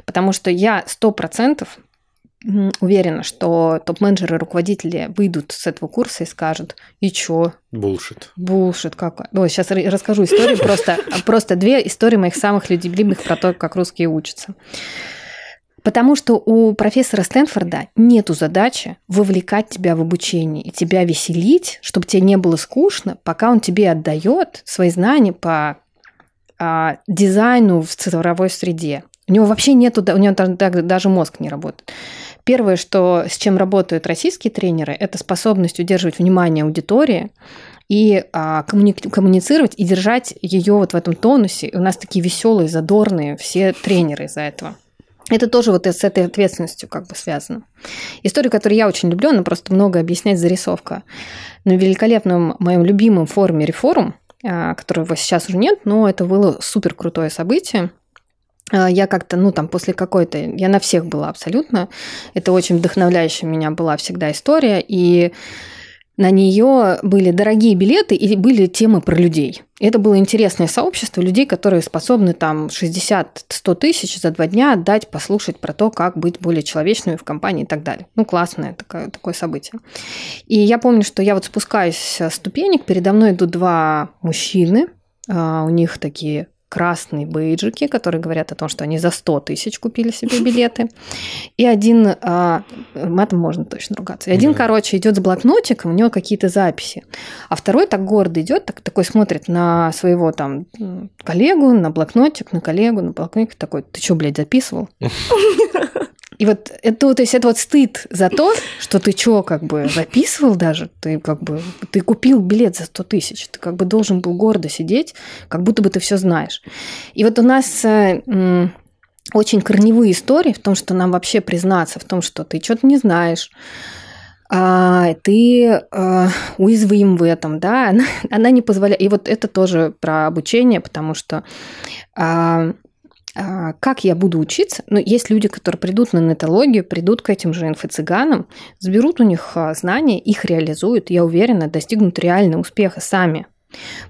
Потому что я сто процентов уверена, что топ-менеджеры, руководители выйдут с этого курса и скажут, и чё? Булшит. Булшит, как? Ой, сейчас расскажу историю, просто, просто две истории моих самых любимых про то, как русские учатся. Потому что у профессора Стэнфорда нету задачи вовлекать тебя в обучение и тебя веселить, чтобы тебе не было скучно, пока он тебе отдает свои знания по а, дизайну в цифровой среде. У него вообще нету, у него даже мозг не работает. Первое, что, с чем работают российские тренеры, это способность удерживать внимание аудитории и а, коммуни- коммуницировать и держать ее вот в этом тонусе. У нас такие веселые, задорные все тренеры из-за этого. Это тоже вот с этой ответственностью как бы связано. Историю, которую я очень люблю, она просто много объясняет зарисовка. На великолепном моем любимом форуме «Реформ», которого сейчас уже нет, но это было супер крутое событие. А, я как-то, ну, там, после какой-то... Я на всех была абсолютно. Это очень вдохновляющая меня была всегда история. И на нее были дорогие билеты и были темы про людей. Это было интересное сообщество людей, которые способны там 60-100 тысяч за два дня отдать, послушать про то, как быть более человечными в компании и так далее. Ну, классное такое, такое событие. И я помню, что я вот спускаюсь с ступенек, передо мной идут два мужчины, а, у них такие красные бейджики, которые говорят о том, что они за 100 тысяч купили себе билеты. И один, а, матом можно точно ругаться, и один, да. короче, идет с блокнотиком, у него какие-то записи. А второй так гордо идет, так, такой смотрит на своего там коллегу, на блокнотик, на коллегу, на блокнотик, такой, ты что, блядь, записывал? <laughs> И вот это, то есть это вот стыд за то, что ты что, как бы записывал даже, ты как бы, ты купил билет за 100 тысяч, ты как бы должен был гордо сидеть, как будто бы ты все знаешь. И вот у нас э, очень корневые истории в том, что нам вообще признаться в том, что ты что-то не знаешь, а, ты э, уязвим в этом, да, она, <laughs> она не позволяет. И вот это тоже про обучение, потому что а, а, как я буду учиться? Ну, есть люди, которые придут на нетологию, придут к этим же инфо-цыганам, заберут у них знания, их реализуют, я уверена, достигнут реального успеха сами.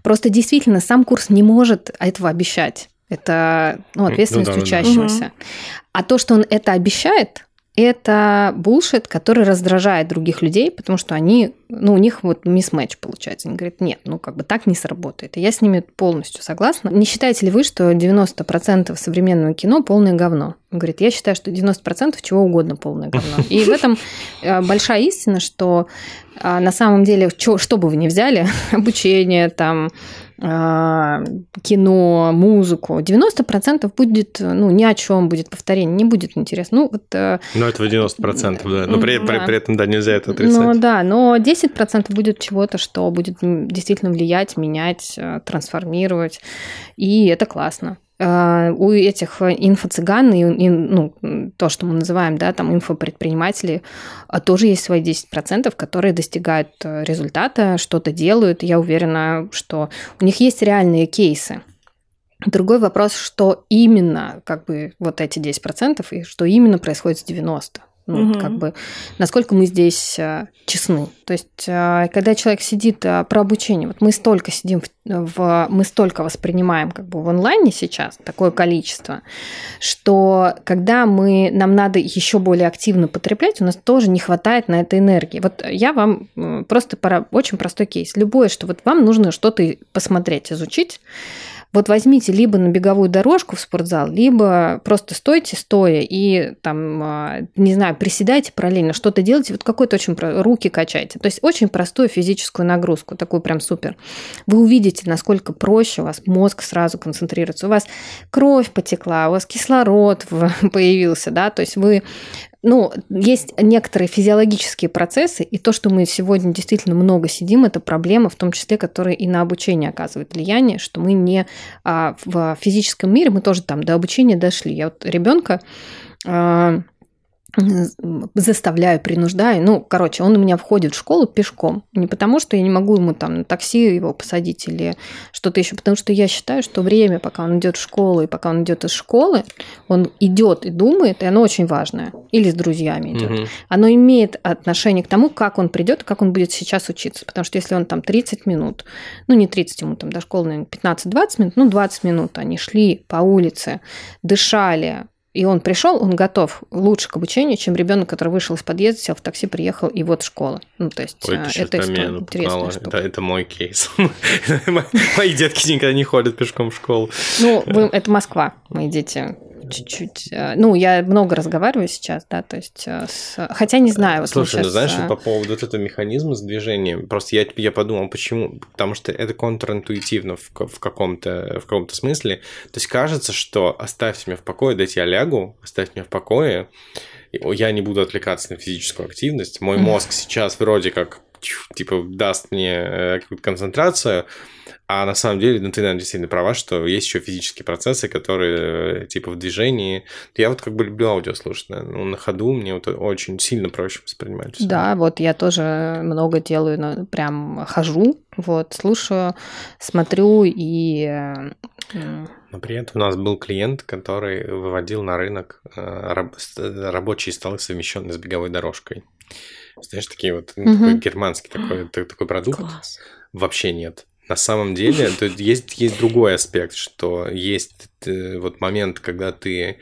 Просто действительно сам курс не может этого обещать. Это ну, ответственность ну, да, учащегося. Да, да. А то, что он это обещает, это булшит, который раздражает других людей, потому что они, ну, у них вот мисс-матч получается. Они говорят, нет, ну, как бы так не сработает. И я с ними полностью согласна. Не считаете ли вы, что 90% современного кино полное говно? Он говорит, я считаю, что 90% чего угодно полное говно. И в этом э, большая истина, что на самом деле, что, что бы вы ни взяли, <laughs> обучение, там, а, кино, музыку, 90% будет, ну, ни о чем будет повторение, не будет интересно. Ну, вот, э, но этого 90%, да. Но при, да. при, при этом, да, нельзя это отрицать. Ну, да, но 10% будет чего-то, что будет действительно влиять, менять, э, трансформировать. И это классно. Э, у этих инфо-цыган и, и ну, то, что мы называем, да, там инфопредприниматели, э, тоже есть свои 10%, которые достигают э, результата, что-то делают. Я уверена, что у них есть реальные кейсы. Другой вопрос, что именно, как бы, вот эти 10% и что именно происходит с 90%. Ну, угу. как бы, насколько мы здесь э, честны. То есть, э, когда человек сидит э, про обучение, вот мы столько сидим, в, в, мы столько воспринимаем как бы в онлайне сейчас, такое количество, что когда мы, нам надо еще более активно потреблять, у нас тоже не хватает на это энергии. Вот я вам просто пора, очень простой кейс. Любое, что вот вам нужно что-то посмотреть, изучить, вот возьмите либо на беговую дорожку в спортзал, либо просто стойте стоя и там, а, не знаю, приседайте параллельно, что-то делайте, вот какой-то очень руки качайте. То есть очень простую физическую нагрузку, такую прям супер. Вы увидите, насколько проще у вас мозг сразу концентрируется. У вас кровь потекла, у вас кислород <laughs> появился, да, то есть вы ну, есть некоторые физиологические процессы, и то, что мы сегодня действительно много сидим, это проблема, в том числе, которая и на обучение оказывает влияние, что мы не а, в физическом мире, мы тоже там до обучения дошли. Я вот ребенка а, заставляю, принуждаю. Ну, короче, он у меня входит в школу пешком. Не потому, что я не могу ему там на такси его посадить или что-то еще, потому что я считаю, что время, пока он идет в школу и пока он идет из школы, он идет и думает, и оно очень важное. Или с друзьями идет. Угу. Оно имеет отношение к тому, как он придет, как он будет сейчас учиться. Потому что если он там 30 минут, ну не 30 ему там до школы, наверное, 15-20 минут, ну 20 минут они шли по улице, дышали, и он пришел, он готов лучше к обучению, чем ребенок, который вышел из подъезда, сел в такси, приехал, и вот школа. Ну, то есть, Ой, это история интересная штука. Это, это мой кейс. <laughs> Мои детки никогда не ходят пешком в школу. Ну, это Москва, мои дети чуть-чуть... Э, ну, я много разговариваю сейчас, да, то есть... Э, с... Хотя не знаю. Вот Слушай, сейчас... ну знаешь, э, по поводу вот этого механизма с движением, просто я, я подумал, почему? Потому что это контринтуитивно в, в каком-то в каком-то смысле. То есть кажется, что оставьте меня в покое, дайте я лягу, оставьте меня в покое, я не буду отвлекаться на физическую активность. Мой мозг сейчас вроде как типа даст мне какую-то концентрацию, а на самом деле, ну, ты, наверное, действительно права, что есть еще физические процессы, которые, типа, в движении. Я вот как бы люблю аудио слушать, ну, на ходу мне вот очень сильно проще воспринимать. Все. Да, вот я тоже много делаю, ну, прям хожу, вот, слушаю, смотрю и... Но при этом у нас был клиент, который выводил на рынок э, рабочие столы, совмещенные с беговой дорожкой. Знаешь, такие вот, угу. такой германский такой, такой продукт. Класс. Вообще нет. На самом деле, то есть, есть другой аспект, что есть э, вот момент, когда ты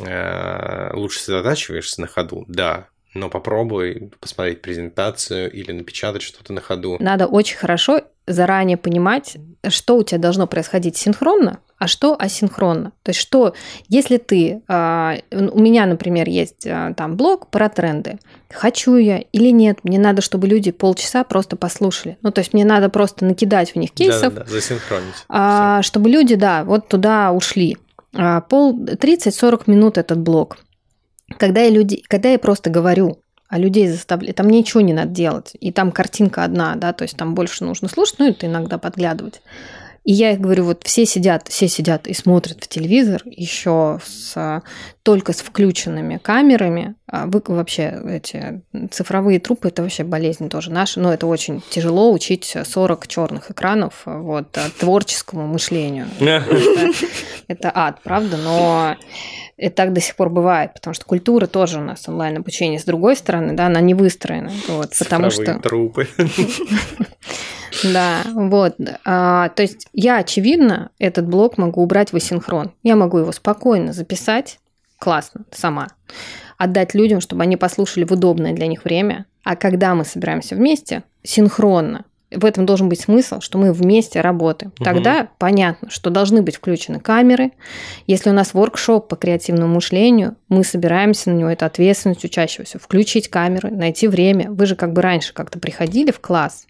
э, лучше сосредотачиваешься на ходу, да, но попробуй посмотреть презентацию или напечатать что-то на ходу. Надо очень хорошо заранее понимать, что у тебя должно происходить синхронно, а что асинхронно. То есть что, если ты, а, у меня, например, есть а, там блог про тренды, хочу я или нет, мне надо, чтобы люди полчаса просто послушали. Ну, то есть мне надо просто накидать в них кейсов, да, да, засинхронить. А, чтобы люди, да, вот туда ушли. Пол 30-40 минут этот блог. Когда я, люди, когда я просто говорю, а людей заставляю, там ничего не надо делать, и там картинка одна, да, то есть там больше нужно слушать, ну, это иногда подглядывать. И я их говорю, вот все сидят, все сидят и смотрят в телевизор еще с, только с включенными камерами. А вы, вообще эти цифровые трупы это вообще болезнь тоже наша. Но это очень тяжело учить 40 черных экранов вот, творческому мышлению. <laughs> Это ад, правда, но это так до сих пор бывает, потому что культура тоже у нас онлайн обучение. С другой стороны, да, она не выстроена. Вот, потому что... трупы. <laughs> Да, вот. А, то есть я, очевидно, этот блок могу убрать в асинхрон. Я могу его спокойно записать, классно, сама, отдать людям, чтобы они послушали в удобное для них время. А когда мы собираемся вместе, синхронно, в этом должен быть смысл, что мы вместе работаем. Угу. Тогда понятно, что должны быть включены камеры. Если у нас воркшоп по креативному мышлению, мы собираемся на него, это ответственность учащегося, включить камеры, найти время. Вы же как бы раньше как-то приходили в класс,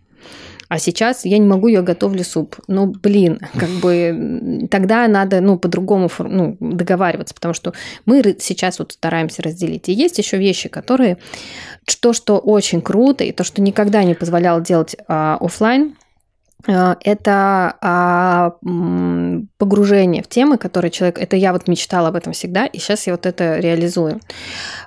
а сейчас я не могу, я готовлю суп. Ну, блин, как бы тогда надо, ну, по-другому ну, договариваться, потому что мы сейчас вот стараемся разделить. И есть еще вещи, которые то, что очень круто, и то, что никогда не позволяло делать а, офлайн, это а, погружение в темы, которые человек... Это я вот мечтала об этом всегда, и сейчас я вот это реализую.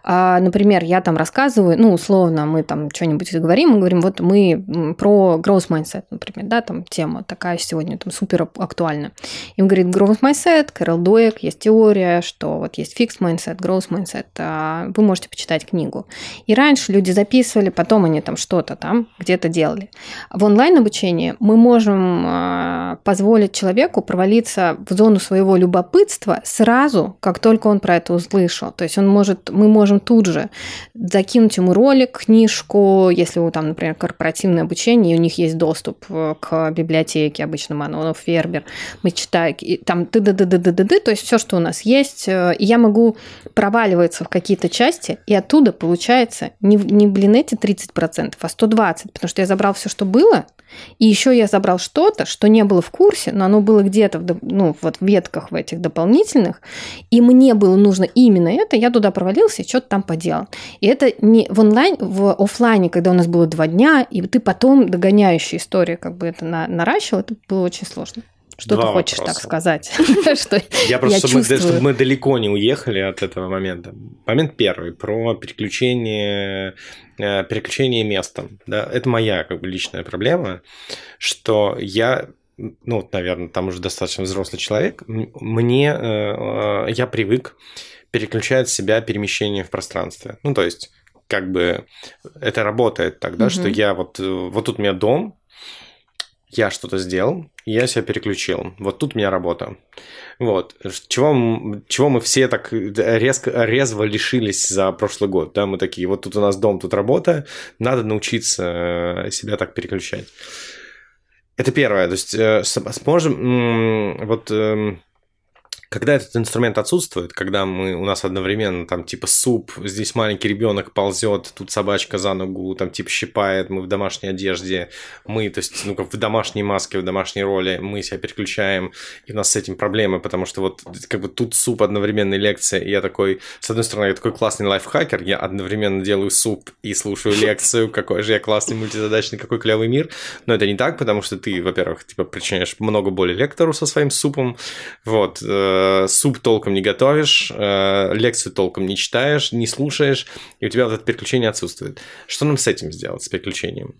А, например, я там рассказываю, ну, условно, мы там что-нибудь говорим, мы говорим, вот мы про growth mindset, например, да, там тема такая сегодня там супер актуальна. И он говорит, growth mindset, Кэрол Дуэк, есть теория, что вот есть fixed mindset, growth mindset, а вы можете почитать книгу. И раньше люди записывали, потом они там что-то там где-то делали. В онлайн-обучении мы можем а, позволить человеку провалиться в зону своего любопытства сразу, как только он про это услышал. То есть он может, мы можем тут же закинуть ему ролик, книжку, если у там, например, корпоративное обучение, и у них есть доступ э, к библиотеке, обычно Манонов, Фербер, мы читаем, и там ты ды ды ды ды ды ды то есть все, что у нас есть, э, и я могу проваливаться в какие-то части, и оттуда получается не, не блин, эти 30%, а 120, потому что я забрал все, что было, и еще я забрал что-то, что не было в курсе, но оно было где-то в, ну, вот в ветках в этих дополнительных, и мне было нужно именно это, я туда провалился и что-то там поделал. И это не в онлайн, в офлайне, когда у нас было два дня, и ты потом догоняющая история как бы это на, наращивал, это было очень сложно. Что Два ты хочешь вопроса. так сказать? <laughs> что я просто, чтобы мы, чтобы мы далеко не уехали от этого момента. Момент первый про переключение, переключение местом. Да, это моя как бы личная проблема, что я ну, наверное, там уже достаточно взрослый человек, мне, э, я привык переключать себя перемещение в пространстве. Ну, то есть, как бы это работает тогда, угу. что я вот, вот тут у меня дом, я что-то сделал, я себя переключил. Вот тут у меня работа. Вот. Чего, чего мы все так резко, резво лишились за прошлый год. Да? Мы такие, вот тут у нас дом, тут работа. Надо научиться э, себя так переключать. Это первое. То есть, э, сможем... Вот эм, когда этот инструмент отсутствует, когда мы, у нас одновременно там типа суп, здесь маленький ребенок ползет, тут собачка за ногу, там типа щипает, мы в домашней одежде, мы, то есть, ну как в домашней маске, в домашней роли, мы себя переключаем, и у нас с этим проблемы, потому что вот как бы тут суп одновременная лекция, и я такой, с одной стороны, я такой классный лайфхакер, я одновременно делаю суп и слушаю лекцию, какой же я классный мультизадачный, какой клевый мир, но это не так, потому что ты, во-первых, типа причиняешь много боли лектору со своим супом, вот, э, Э, суп толком не готовишь, э, лекцию толком не читаешь, не слушаешь, и у тебя вот это переключение отсутствует. Что нам с этим сделать, с переключением?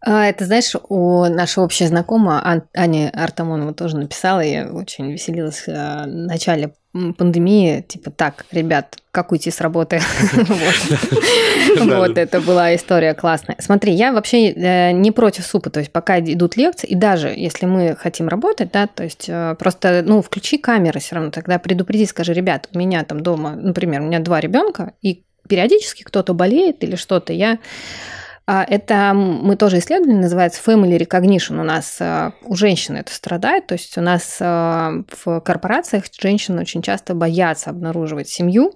А, это, знаешь, у нашего общей знакомого Ани Артамонова тоже написала, я очень веселилась э, в начале пандемии, типа, так, ребят, как уйти с работы? <laughs> Вот, это была история классная. Смотри, я вообще э, не против супа, то есть пока идут лекции, и даже если мы хотим работать, да, то есть э, просто, ну, включи камеры все равно, тогда предупреди, скажи, ребят, у меня там дома, например, у меня два ребенка, и периодически кто-то болеет или что-то, я это мы тоже исследовали, называется Family Recognition. У нас а, у женщин это страдает, то есть у нас а, в корпорациях женщины очень часто боятся обнаруживать семью,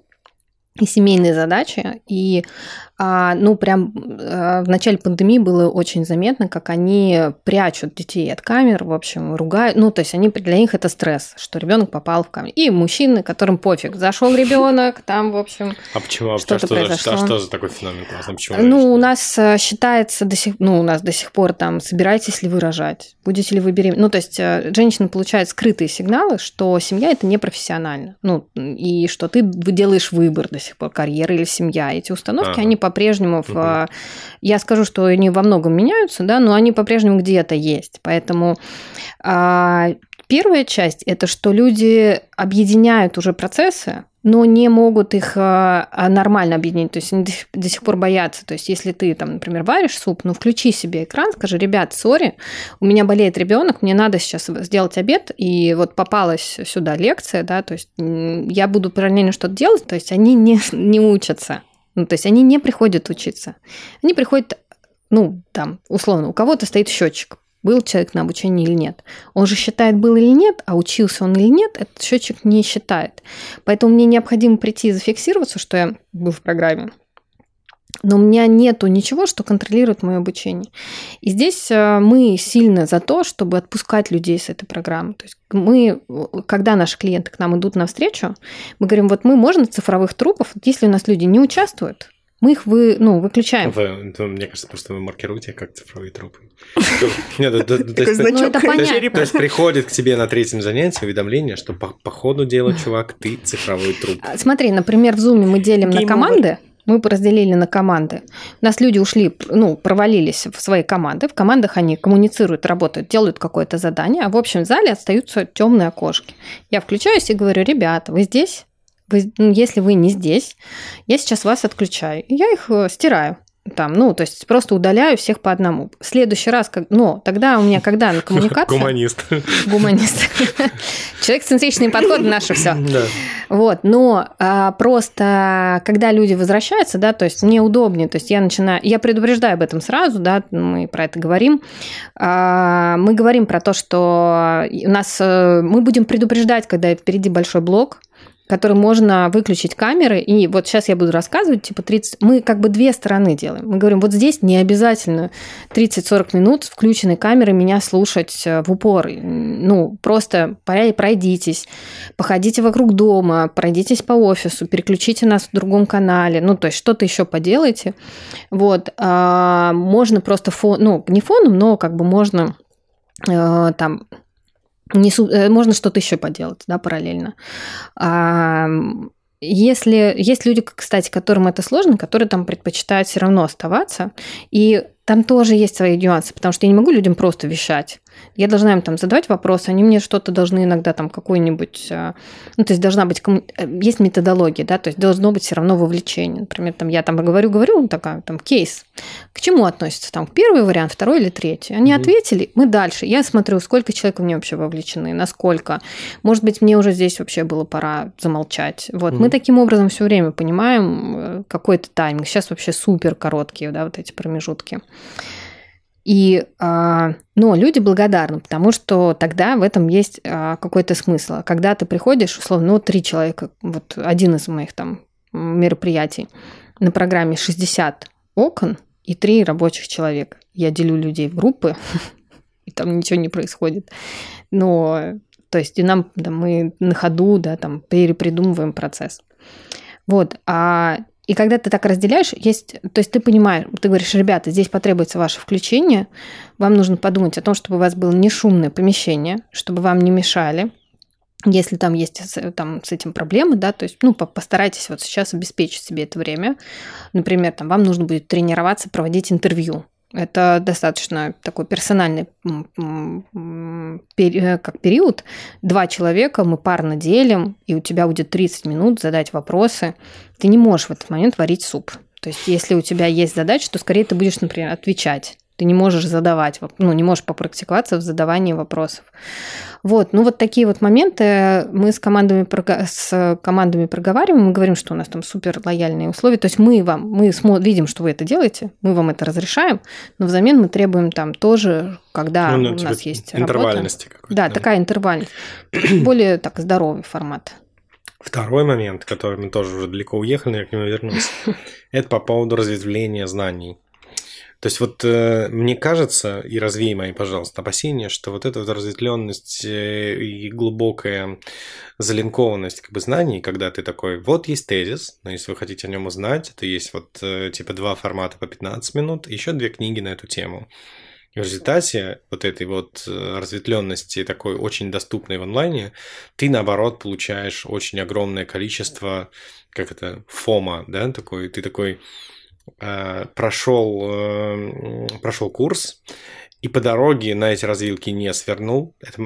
и семейные задачи. И а, ну, прям а, в начале пандемии было очень заметно, как они прячут детей от камер, в общем, ругают. Ну, то есть они для них это стресс, что ребенок попал в камеру. И мужчины, которым пофиг, зашел ребенок, там, в общем, А почему? что-то что, произошло. что, что за такой феномен классный? Почему? Ну, у нас э, считается до сих, ну, у нас до сих пор там, собираетесь ли вы рожать, будете ли вы беременны. Ну, то есть э, женщина получает скрытые сигналы, что семья это не профессионально. Ну, и что ты делаешь выбор до сих пор, карьера или семья. Эти установки, Ага. они по-прежнему, в, э, я скажу, что они во многом меняются, да, но они по-прежнему где-то есть. Поэтому а, первая часть – это что люди объединяют уже процессы, но не могут их а, а, нормально объединить. То есть они до сих, пор боятся. То есть если ты, там, например, варишь суп, ну включи себе экран, скажи, ребят, сори, у меня болеет ребенок, мне надо сейчас сделать обед, и вот попалась сюда лекция, да, то есть я буду параллельно что-то делать, то есть они не, не учатся. Ну, то есть они не приходят учиться. Они приходят, ну, там, условно, у кого-то стоит счетчик, был человек на обучении или нет. Он же считает, был или нет, а учился он или нет, этот счетчик не считает. Поэтому мне необходимо прийти и зафиксироваться, что я был в программе. Но у меня нету ничего, что контролирует мое обучение. И здесь э, мы сильно за то, чтобы отпускать людей с этой программы. То есть мы, когда наши клиенты к нам идут навстречу, мы говорим, вот мы можно цифровых трупов, если у нас люди не участвуют, мы их вы, ну, выключаем. Вы- мне кажется, просто вы маркируете как цифровые трупы. <laughs> Нет, то есть- Ну. То есть приходит к тебе на третьем занятии уведомление, что по, ходу дела, чувак, ты цифровой труп. Смотри, например, в Zoom мы делим на команды. Мы разделили на команды. У нас люди ушли, ну, провалились в свои команды. В командах они коммуницируют, работают, делают какое-то задание, а в общем зале остаются темные окошки. Я включаюсь и говорю, ребята, вы здесь? Вы- ну, если вы не здесь, я сейчас вас отключаю. Я их э, стираю. Там, ну, то есть просто удаляю всех по одному. В следующий раз, как, но тогда у меня, когда на <laughs> коммуникация... Гуманист. <laughs> Гуманист. <laughs> Человек-центричный подход наше все. Да. Вот, но а, просто когда люди возвращаются, да, то есть мне удобнее, то есть я начинаю, я предупреждаю об этом сразу, да, мы про это говорим, А, мы говорим про то, что у нас э, мы будем предупреждать, когда впереди большой блок, который можно выключить камеры, и вот сейчас я буду рассказывать, типа 30, мы как бы две стороны делаем. Мы говорим, вот здесь не обязательно 30-40 минут с включенной камерой меня слушать э, в упор. Ну, просто пройдитесь, походите вокруг дома, пройдитесь по офису, переключите нас в другом канале, ну, то есть что-то еще поделайте. Вот, а, можно просто фон, ну, не фоном, но как бы можно э, там несу, э, можно что-то еще поделать, да, параллельно. А, если есть люди, кстати, которым это сложно, которые там предпочитают все равно оставаться, и там тоже есть свои нюансы, потому что я не могу людям просто вещать. Я должна им там задавать вопросы, они мне что-то должны иногда там какой-нибудь, а, ну то есть должна быть комму- э, есть методология, да, то есть должно быть все равно вовлечение. Например, там я там говорю, говорю, ну, такая там кейс. К чему относится там первый вариант, второй или третий? Они Мгм. ответили, мы дальше. Я смотрю, сколько человек в мне вообще вовлечены, насколько. Может быть, мне уже здесь вообще было пора замолчать. Вот мы Мгм. таким образом все время понимаем э, какой-то тайминг. Сейчас вообще супер короткие, да, вот эти промежутки. И, а, но люди благодарны, потому что тогда в этом есть а, какой-то смысл. Когда ты приходишь, условно, ну, три человека, вот один из моих там мероприятий, на программе 60 окон и три рабочих человека. Я делю людей в группы, <laughs> и там ничего не происходит. Но, то есть, и нам, да, мы на ходу, да, там, перепридумываем процесс. Вот, а и когда ты так разделяешь, есть, то есть ты понимаешь, ты говоришь, ребята, здесь потребуется ваше включение, вам нужно подумать о том, чтобы у вас было не шумное помещение, чтобы вам не мешали, если там есть там, с этим проблемы, да, то есть, ну, по- постарайтесь вот сейчас обеспечить себе это время. Например, там, вам нужно будет тренироваться, проводить интервью. Это достаточно такой персональный э, как период. Два человека мы парно делим, и у тебя будет 30 минут задать вопросы. Ты не можешь в этот момент варить суп. То есть, если у тебя есть задача, то скорее ты будешь, например, отвечать. Ты не можешь задавать, ну, не можешь попрактиковаться в задавании вопросов. Вот, ну вот такие вот моменты мы с командами, с командами проговариваем, мы говорим, что у нас там супер лояльные условия, то есть мы вам, мы видим, что вы это делаете, мы вам это разрешаем, но взамен мы требуем там тоже, когда Ну, ну, у типа нас есть работа. интервальности какой-то. Да, такая интервальность. Более так здоровый формат. Второй момент, который мы тоже уже далеко уехали, но я к нему вернусь, <laughs> это по поводу разветвления знаний. То есть вот э, мне кажется, и развей мои, пожалуйста, опасения, что вот эта вот разветвленность э, и глубокая залинкованность как бы знаний, когда ты такой, вот есть тезис, но если вы хотите о нем узнать, это есть вот э, типа два формата по 15 минут, еще две книги на эту тему. И в результате вот этой вот э, разветвленности, такой очень доступной в онлайне, ты наоборот получаешь очень огромное количество, как это, фома, да, такой, ты такой прошел, э, прошел курс, и по дороге на эти развилки не свернул. Это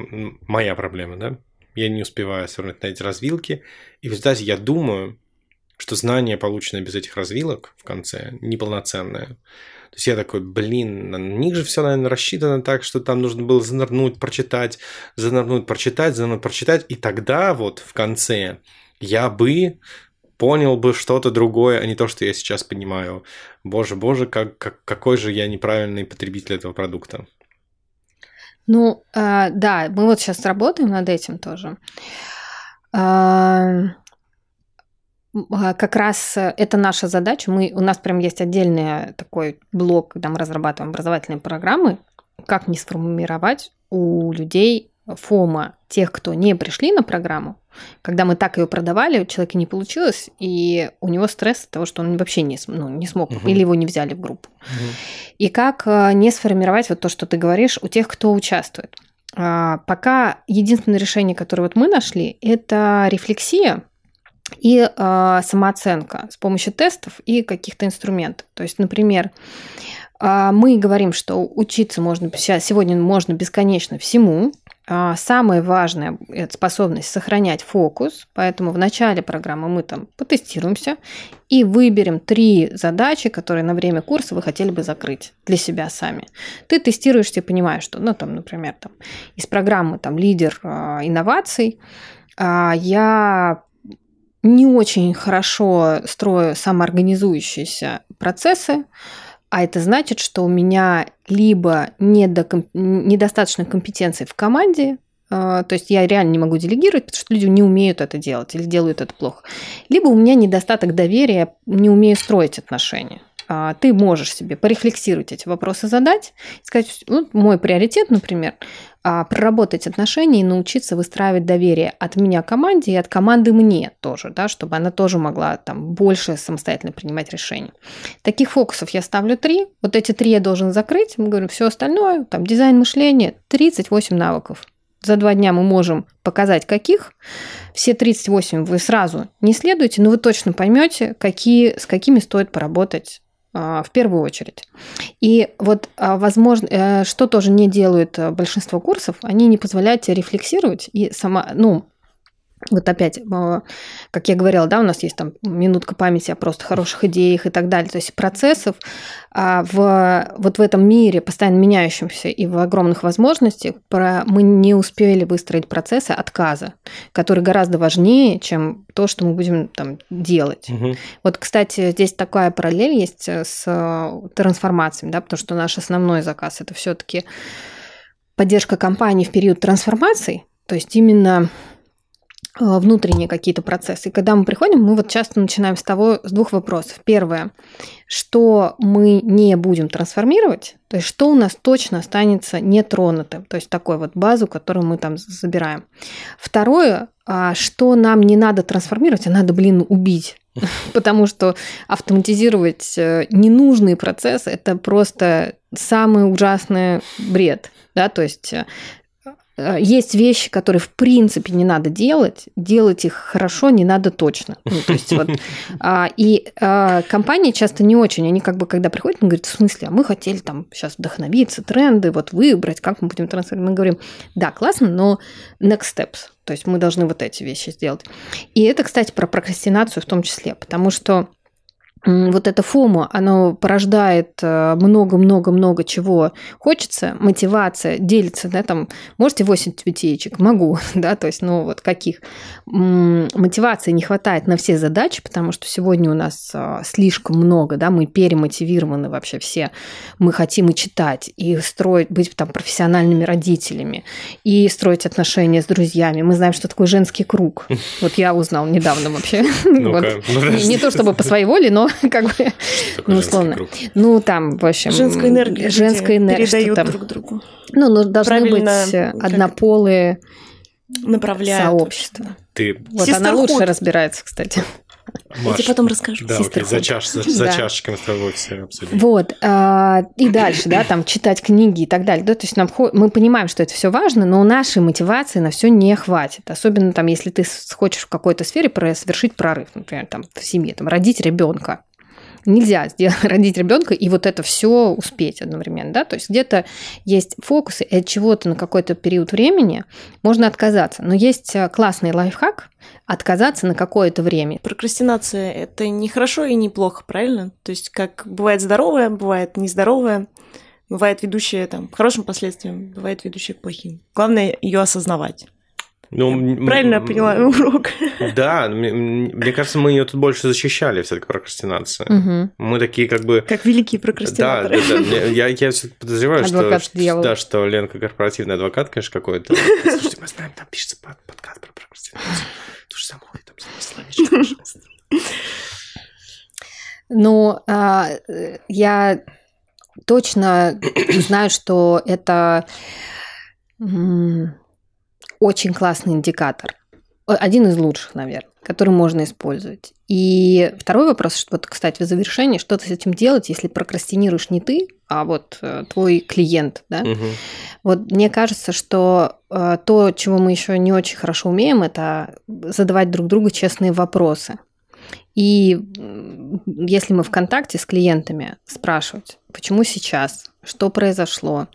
моя проблема, да? Я не успеваю свернуть на эти развилки. И в результате я думаю, что знание, полученное без этих развилок в конце, неполноценное. То есть я такой, блин, на них же все, наверное, рассчитано так, что там нужно было занырнуть, прочитать, занырнуть, прочитать, занырнуть, прочитать. И тогда вот в конце я бы понял бы что-то другое, а не то, что я сейчас понимаю. Боже, боже, как, как, какой же я неправильный потребитель этого продукта. Ну, э, да, мы вот сейчас работаем над этим тоже. Э, как раз это наша задача. Мы, у нас прям есть отдельный такой блок, когда мы разрабатываем образовательные программы, как не сформировать у людей фома тех, кто не пришли на программу, когда мы так ее продавали, у человека не получилось, и у него стресс от того, что он вообще не, ну, не смог, угу. или его не взяли в группу. Угу. И как э, не сформировать вот то, что ты говоришь, у тех, кто участвует. А, пока единственное решение, которое вот мы нашли, это рефлексия, и э, самооценка с помощью тестов и каких-то инструментов. То есть, например, э, мы говорим, что учиться можно сегодня можно бесконечно всему, а, самое важное – это способность сохранять фокус, поэтому в начале программы мы там потестируемся и выберем три задачи, которые на время курса вы хотели бы закрыть для себя сами. Ты тестируешься и понимаешь, что, ну, там, например, там, из программы там, «Лидер а, инноваций» а, я не очень хорошо строю самоорганизующиеся процессы, а это значит, что у меня либо недокомп... недостаточно компетенции в команде, а, то есть я реально не могу делегировать, потому что люди не умеют это делать или делают это плохо. Либо у меня недостаток доверия, не умею строить отношения. А, ты можешь себе порефлексировать эти вопросы, задать, сказать, вот мой приоритет, например, а, проработать отношения и научиться выстраивать доверие от меня команде и от команды мне тоже, да, чтобы она тоже могла там больше самостоятельно принимать решения. Таких фокусов я ставлю три. Вот эти три я должен закрыть. Мы говорим, все остальное, там дизайн мышления, 38 навыков. За два дня мы можем показать, каких. Все 38 вы сразу не следуете, но вы точно поймете, какие, с какими стоит поработать в первую очередь. И вот, а, возможно, э, что тоже не делают э, большинство курсов, они не позволяют тебе рефлексировать и сама, ну, вот опять, э, как я говорила, да, у нас есть там минутка памяти о просто хороших идеях и так далее. То есть процессов а в, вот в этом мире, постоянно меняющемся и в огромных возможностях, про, мы не успели выстроить процессы отказа, которые гораздо важнее, чем то, что мы будем там делать. Угу. Вот, кстати, здесь такая параллель есть с трансформациями, да, потому что наш основной заказ это все-таки поддержка компании в период трансформации, то есть именно Э, внутренние какие-то процессы. И когда мы приходим, мы вот часто начинаем с того, с двух вопросов. Первое, что мы не будем трансформировать, то есть что у нас точно останется нетронутым, то есть такой вот базу, которую мы там забираем. Второе, а, что нам не надо трансформировать, а надо, блин, убить. <laughs> Потому что автоматизировать э, ненужные процессы – это просто самый ужасный бред. Да? То есть Э, есть вещи, которые в принципе не надо делать, делать их хорошо не надо точно. Ну, то есть вот, <laughs> а, и а, компании часто не очень, они как бы когда приходят, они говорят, в смысле, а мы хотели там сейчас вдохновиться, тренды, вот выбрать, как мы будем трансформировать. Мы говорим, да, классно, но next steps, то есть мы должны вот эти вещи сделать. И это, кстати, про прокрастинацию в том числе, потому что вот это фома, оно порождает э, много-много-много чего хочется, мотивация делится, да, там, можете 8 ячеек? Могу, <laughs> да, то есть, ну, вот каких. Мотивации не хватает на все задачи, потому что сегодня у нас э, слишком много, да, мы перемотивированы вообще все. Мы хотим и читать, и строить, быть там профессиональными родителями, и строить отношения с друзьями. Мы знаем, что такое женский круг. <laughs> Вот я узнал недавно вообще. Не то чтобы по своей воле, но <laughs> как бы, ну, условно. Ну, там, в общем... Женская энергия. Женская энергия. Передают друг другу. Ну, ну должны быть однополые сообщества. Ты... Вот она лучше разбирается, кстати. Маш, Я тебе потом расскажу. Да, окей, за, чаш, за, <laughs> за да. чашечками с тобой все обсудим. Вот. А, и дальше, да, там читать книги и так далее. Да, то есть нам, мы понимаем, что это все важно, но нашей мотивации на все не хватит. Особенно там, если ты хочешь в какой-то сфере совершить прорыв, например, там в семье, там родить ребенка нельзя сделать, <laughs> родить ребенка и вот это все успеть одновременно, да, то есть где-то есть фокусы, и от чего-то на какой-то период времени можно отказаться, но есть э, классный лайфхак отказаться на какое-то время. Прокрастинация – это не хорошо и не плохо, правильно? То есть как бывает здоровое, бывает нездоровое, бывает ведущее там, к хорошим последствиям, бывает ведущее к плохим. Главное ее осознавать. Ну, Правильно я поняла урок. Да, мне, мне кажется, мы ее тут больше защищали, все-таки прокрастинация. Угу. Мы такие как бы... Как великие прокрастинаторы. Да, да, да. Я, я все подозреваю, что, да, что Ленка корпоративный адвокат, конечно, какой-то. Слушайте, мы знаем, там пишется подкаст про прокрастинацию. Тоже самое там словечко. Ну, а, я точно знаю, что это очень классный индикатор. Один из лучших, наверное, который можно использовать. И второй вопрос, что вот, кстати, в завершении, что ты с этим делать, если прокрастинируешь не ты, а вот э, твой клиент, да? Угу. Вот мне кажется, что э, то, чего мы еще не очень хорошо умеем, это задавать друг другу честные вопросы. И если мы в контакте с клиентами, спрашивать, почему сейчас, что произошло,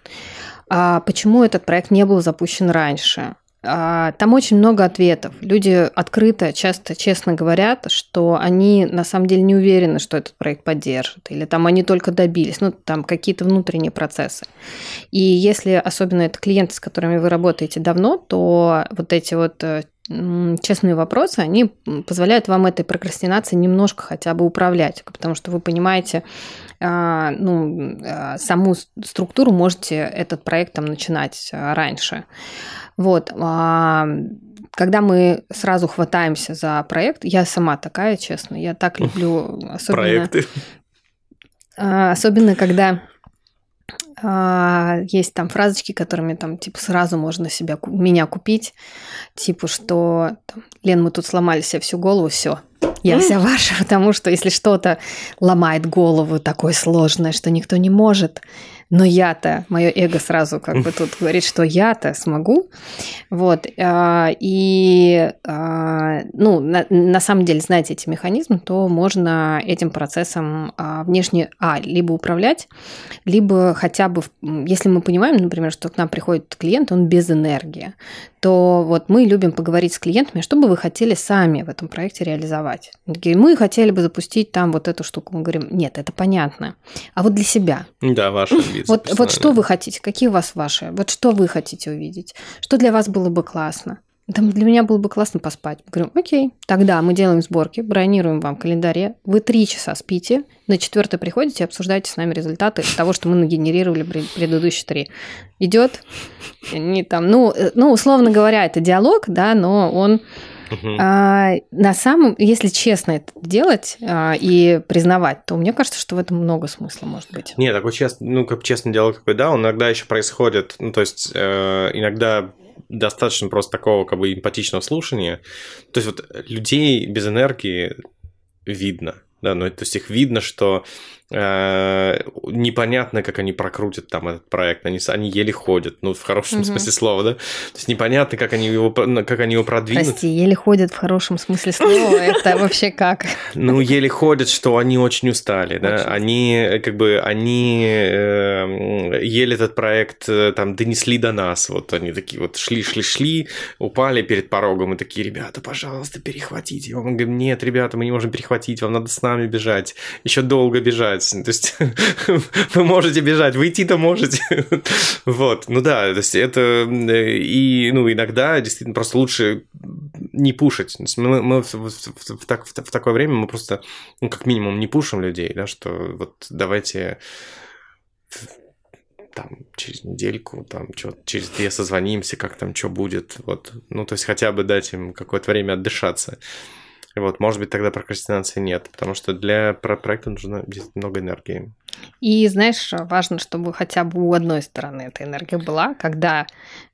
а почему этот проект не был запущен раньше, там очень много ответов. Люди открыто, часто, честно говорят, что они на самом деле не уверены, что этот проект поддержит, или там они только добились, ну, там какие-то внутренние процессы. И если особенно это клиенты, с которыми вы работаете давно, то вот эти вот э, честные вопросы, они позволяют вам этой прокрастинацией немножко хотя бы управлять, потому что вы понимаете, а, ну, а, саму структуру можете этот проект там начинать раньше. Вот. А, когда мы сразу хватаемся за проект, я сама такая, честно, я так люблю особенно... Проекты. А, особенно, когда а, есть там фразочки, которыми там типа сразу можно себя меня купить, типа что там, Лен, мы тут сломали себе всю голову, все, я вся ваша, <laughs> потому что если что-то ломает голову такое сложное, что никто не может, но я-то, мое эго сразу как бы <laughs> тут говорит, что я-то смогу. Вот. А, и, а, ну, на, на самом деле, знаете эти механизмы, то можно этим процессом а, внешне, а, либо управлять, либо хотя бы, если мы понимаем, например, что к нам приходит клиент, он без энергии, то вот мы любим поговорить с клиентами, что бы вы хотели сами в этом проекте реализовать. Мы хотели бы запустить там вот эту штуку. Мы говорим, нет, это понятно. А вот для себя. Да, ваши вот, вот что вы хотите, какие у вас ваши, вот что вы хотите увидеть, что для вас было бы классно. Там для меня было бы классно поспать. Говорю, окей, тогда мы делаем сборки, бронируем вам календаре. Вы три часа спите, на четвертое приходите и обсуждаете с нами результаты того, что мы нагенерировали предыдущие три. Идет? Не там, ну, э, ну, условно говоря, это диалог, да, но он а, на самом, если честно это делать а, и признавать, то мне кажется, что в этом много смысла может быть. Нет, такой честный, ну, как честный диалог какой, да, он иногда еще происходит, ну, то есть э, иногда достаточно просто такого как бы эмпатичного слушания. То есть вот людей без энергии видно, да, ну, то есть их видно, что непонятно, как они прокрутят там этот проект. Они, они еле ходят, ну, в хорошем угу. смысле слова, да? То есть непонятно, как они его, как они его продвинут. Прости, еле ходят в хорошем смысле слова, <laughs> это вообще как? Ну, еле ходят, что они очень устали, да? Они, как бы, они э, еле этот проект э, там донесли до нас. Вот они такие вот шли, шли, шли, упали перед порогом и такие, ребята, пожалуйста, перехватите его. Мы говорим, нет, ребята, мы не можем перехватить, вам надо с нами бежать, еще долго бежать бежать. То есть <laughs> вы можете бежать, выйти-то можете. вот, ну да, то есть это и, ну, иногда действительно просто лучше не пушить. Мы, мы в, в, в, так, в, в такое время мы просто, ну, как минимум, не пушим людей, да, что вот давайте там через недельку, там что, через две созвонимся, как там что будет, вот, ну, то есть хотя бы дать им какое-то время отдышаться. Вот, может быть, тогда прокрастинации нет, потому что для проекта нужно много энергии. И знаешь, важно, чтобы хотя бы у одной стороны эта энергия была, когда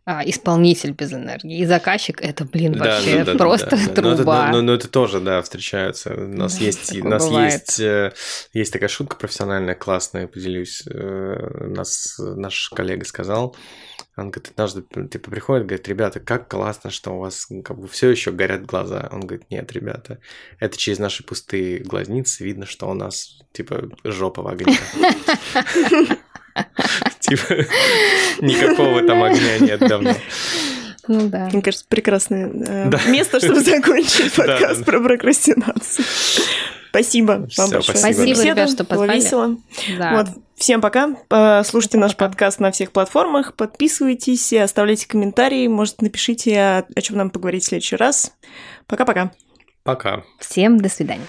а, исполнитель без энергии и заказчик это, блин, вообще да, да, просто да, да, труба. Но это, но, но это тоже, да, встречаются. У нас да, есть, у нас есть, есть такая шутка профессиональная, классная, поделюсь. Э, нас наш коллега сказал, он говорит, однажды типа приходит, говорит, ребята, как классно, что у вас как бы все еще горят глаза. Он говорит, нет, ребята, это через наши пустые глазницы видно, что у нас типа жопа в огне. <laughs> Типа <laughs> никакого там огня нет давно. Ну да. Мне кажется, прекрасное э, место, чтобы закончить <laughs> подкаст про прокрастинацию. Спасибо вам большое. Спасибо, ребят, что позвали. Было весело. Вот, всем пока. Слушайте наш подкаст на всех платформах, подписывайтесь, оставляйте комментарии, может, напишите, о, о чем нам поговорить в следующий раз. Пока-пока. Пока. Всем до свидания.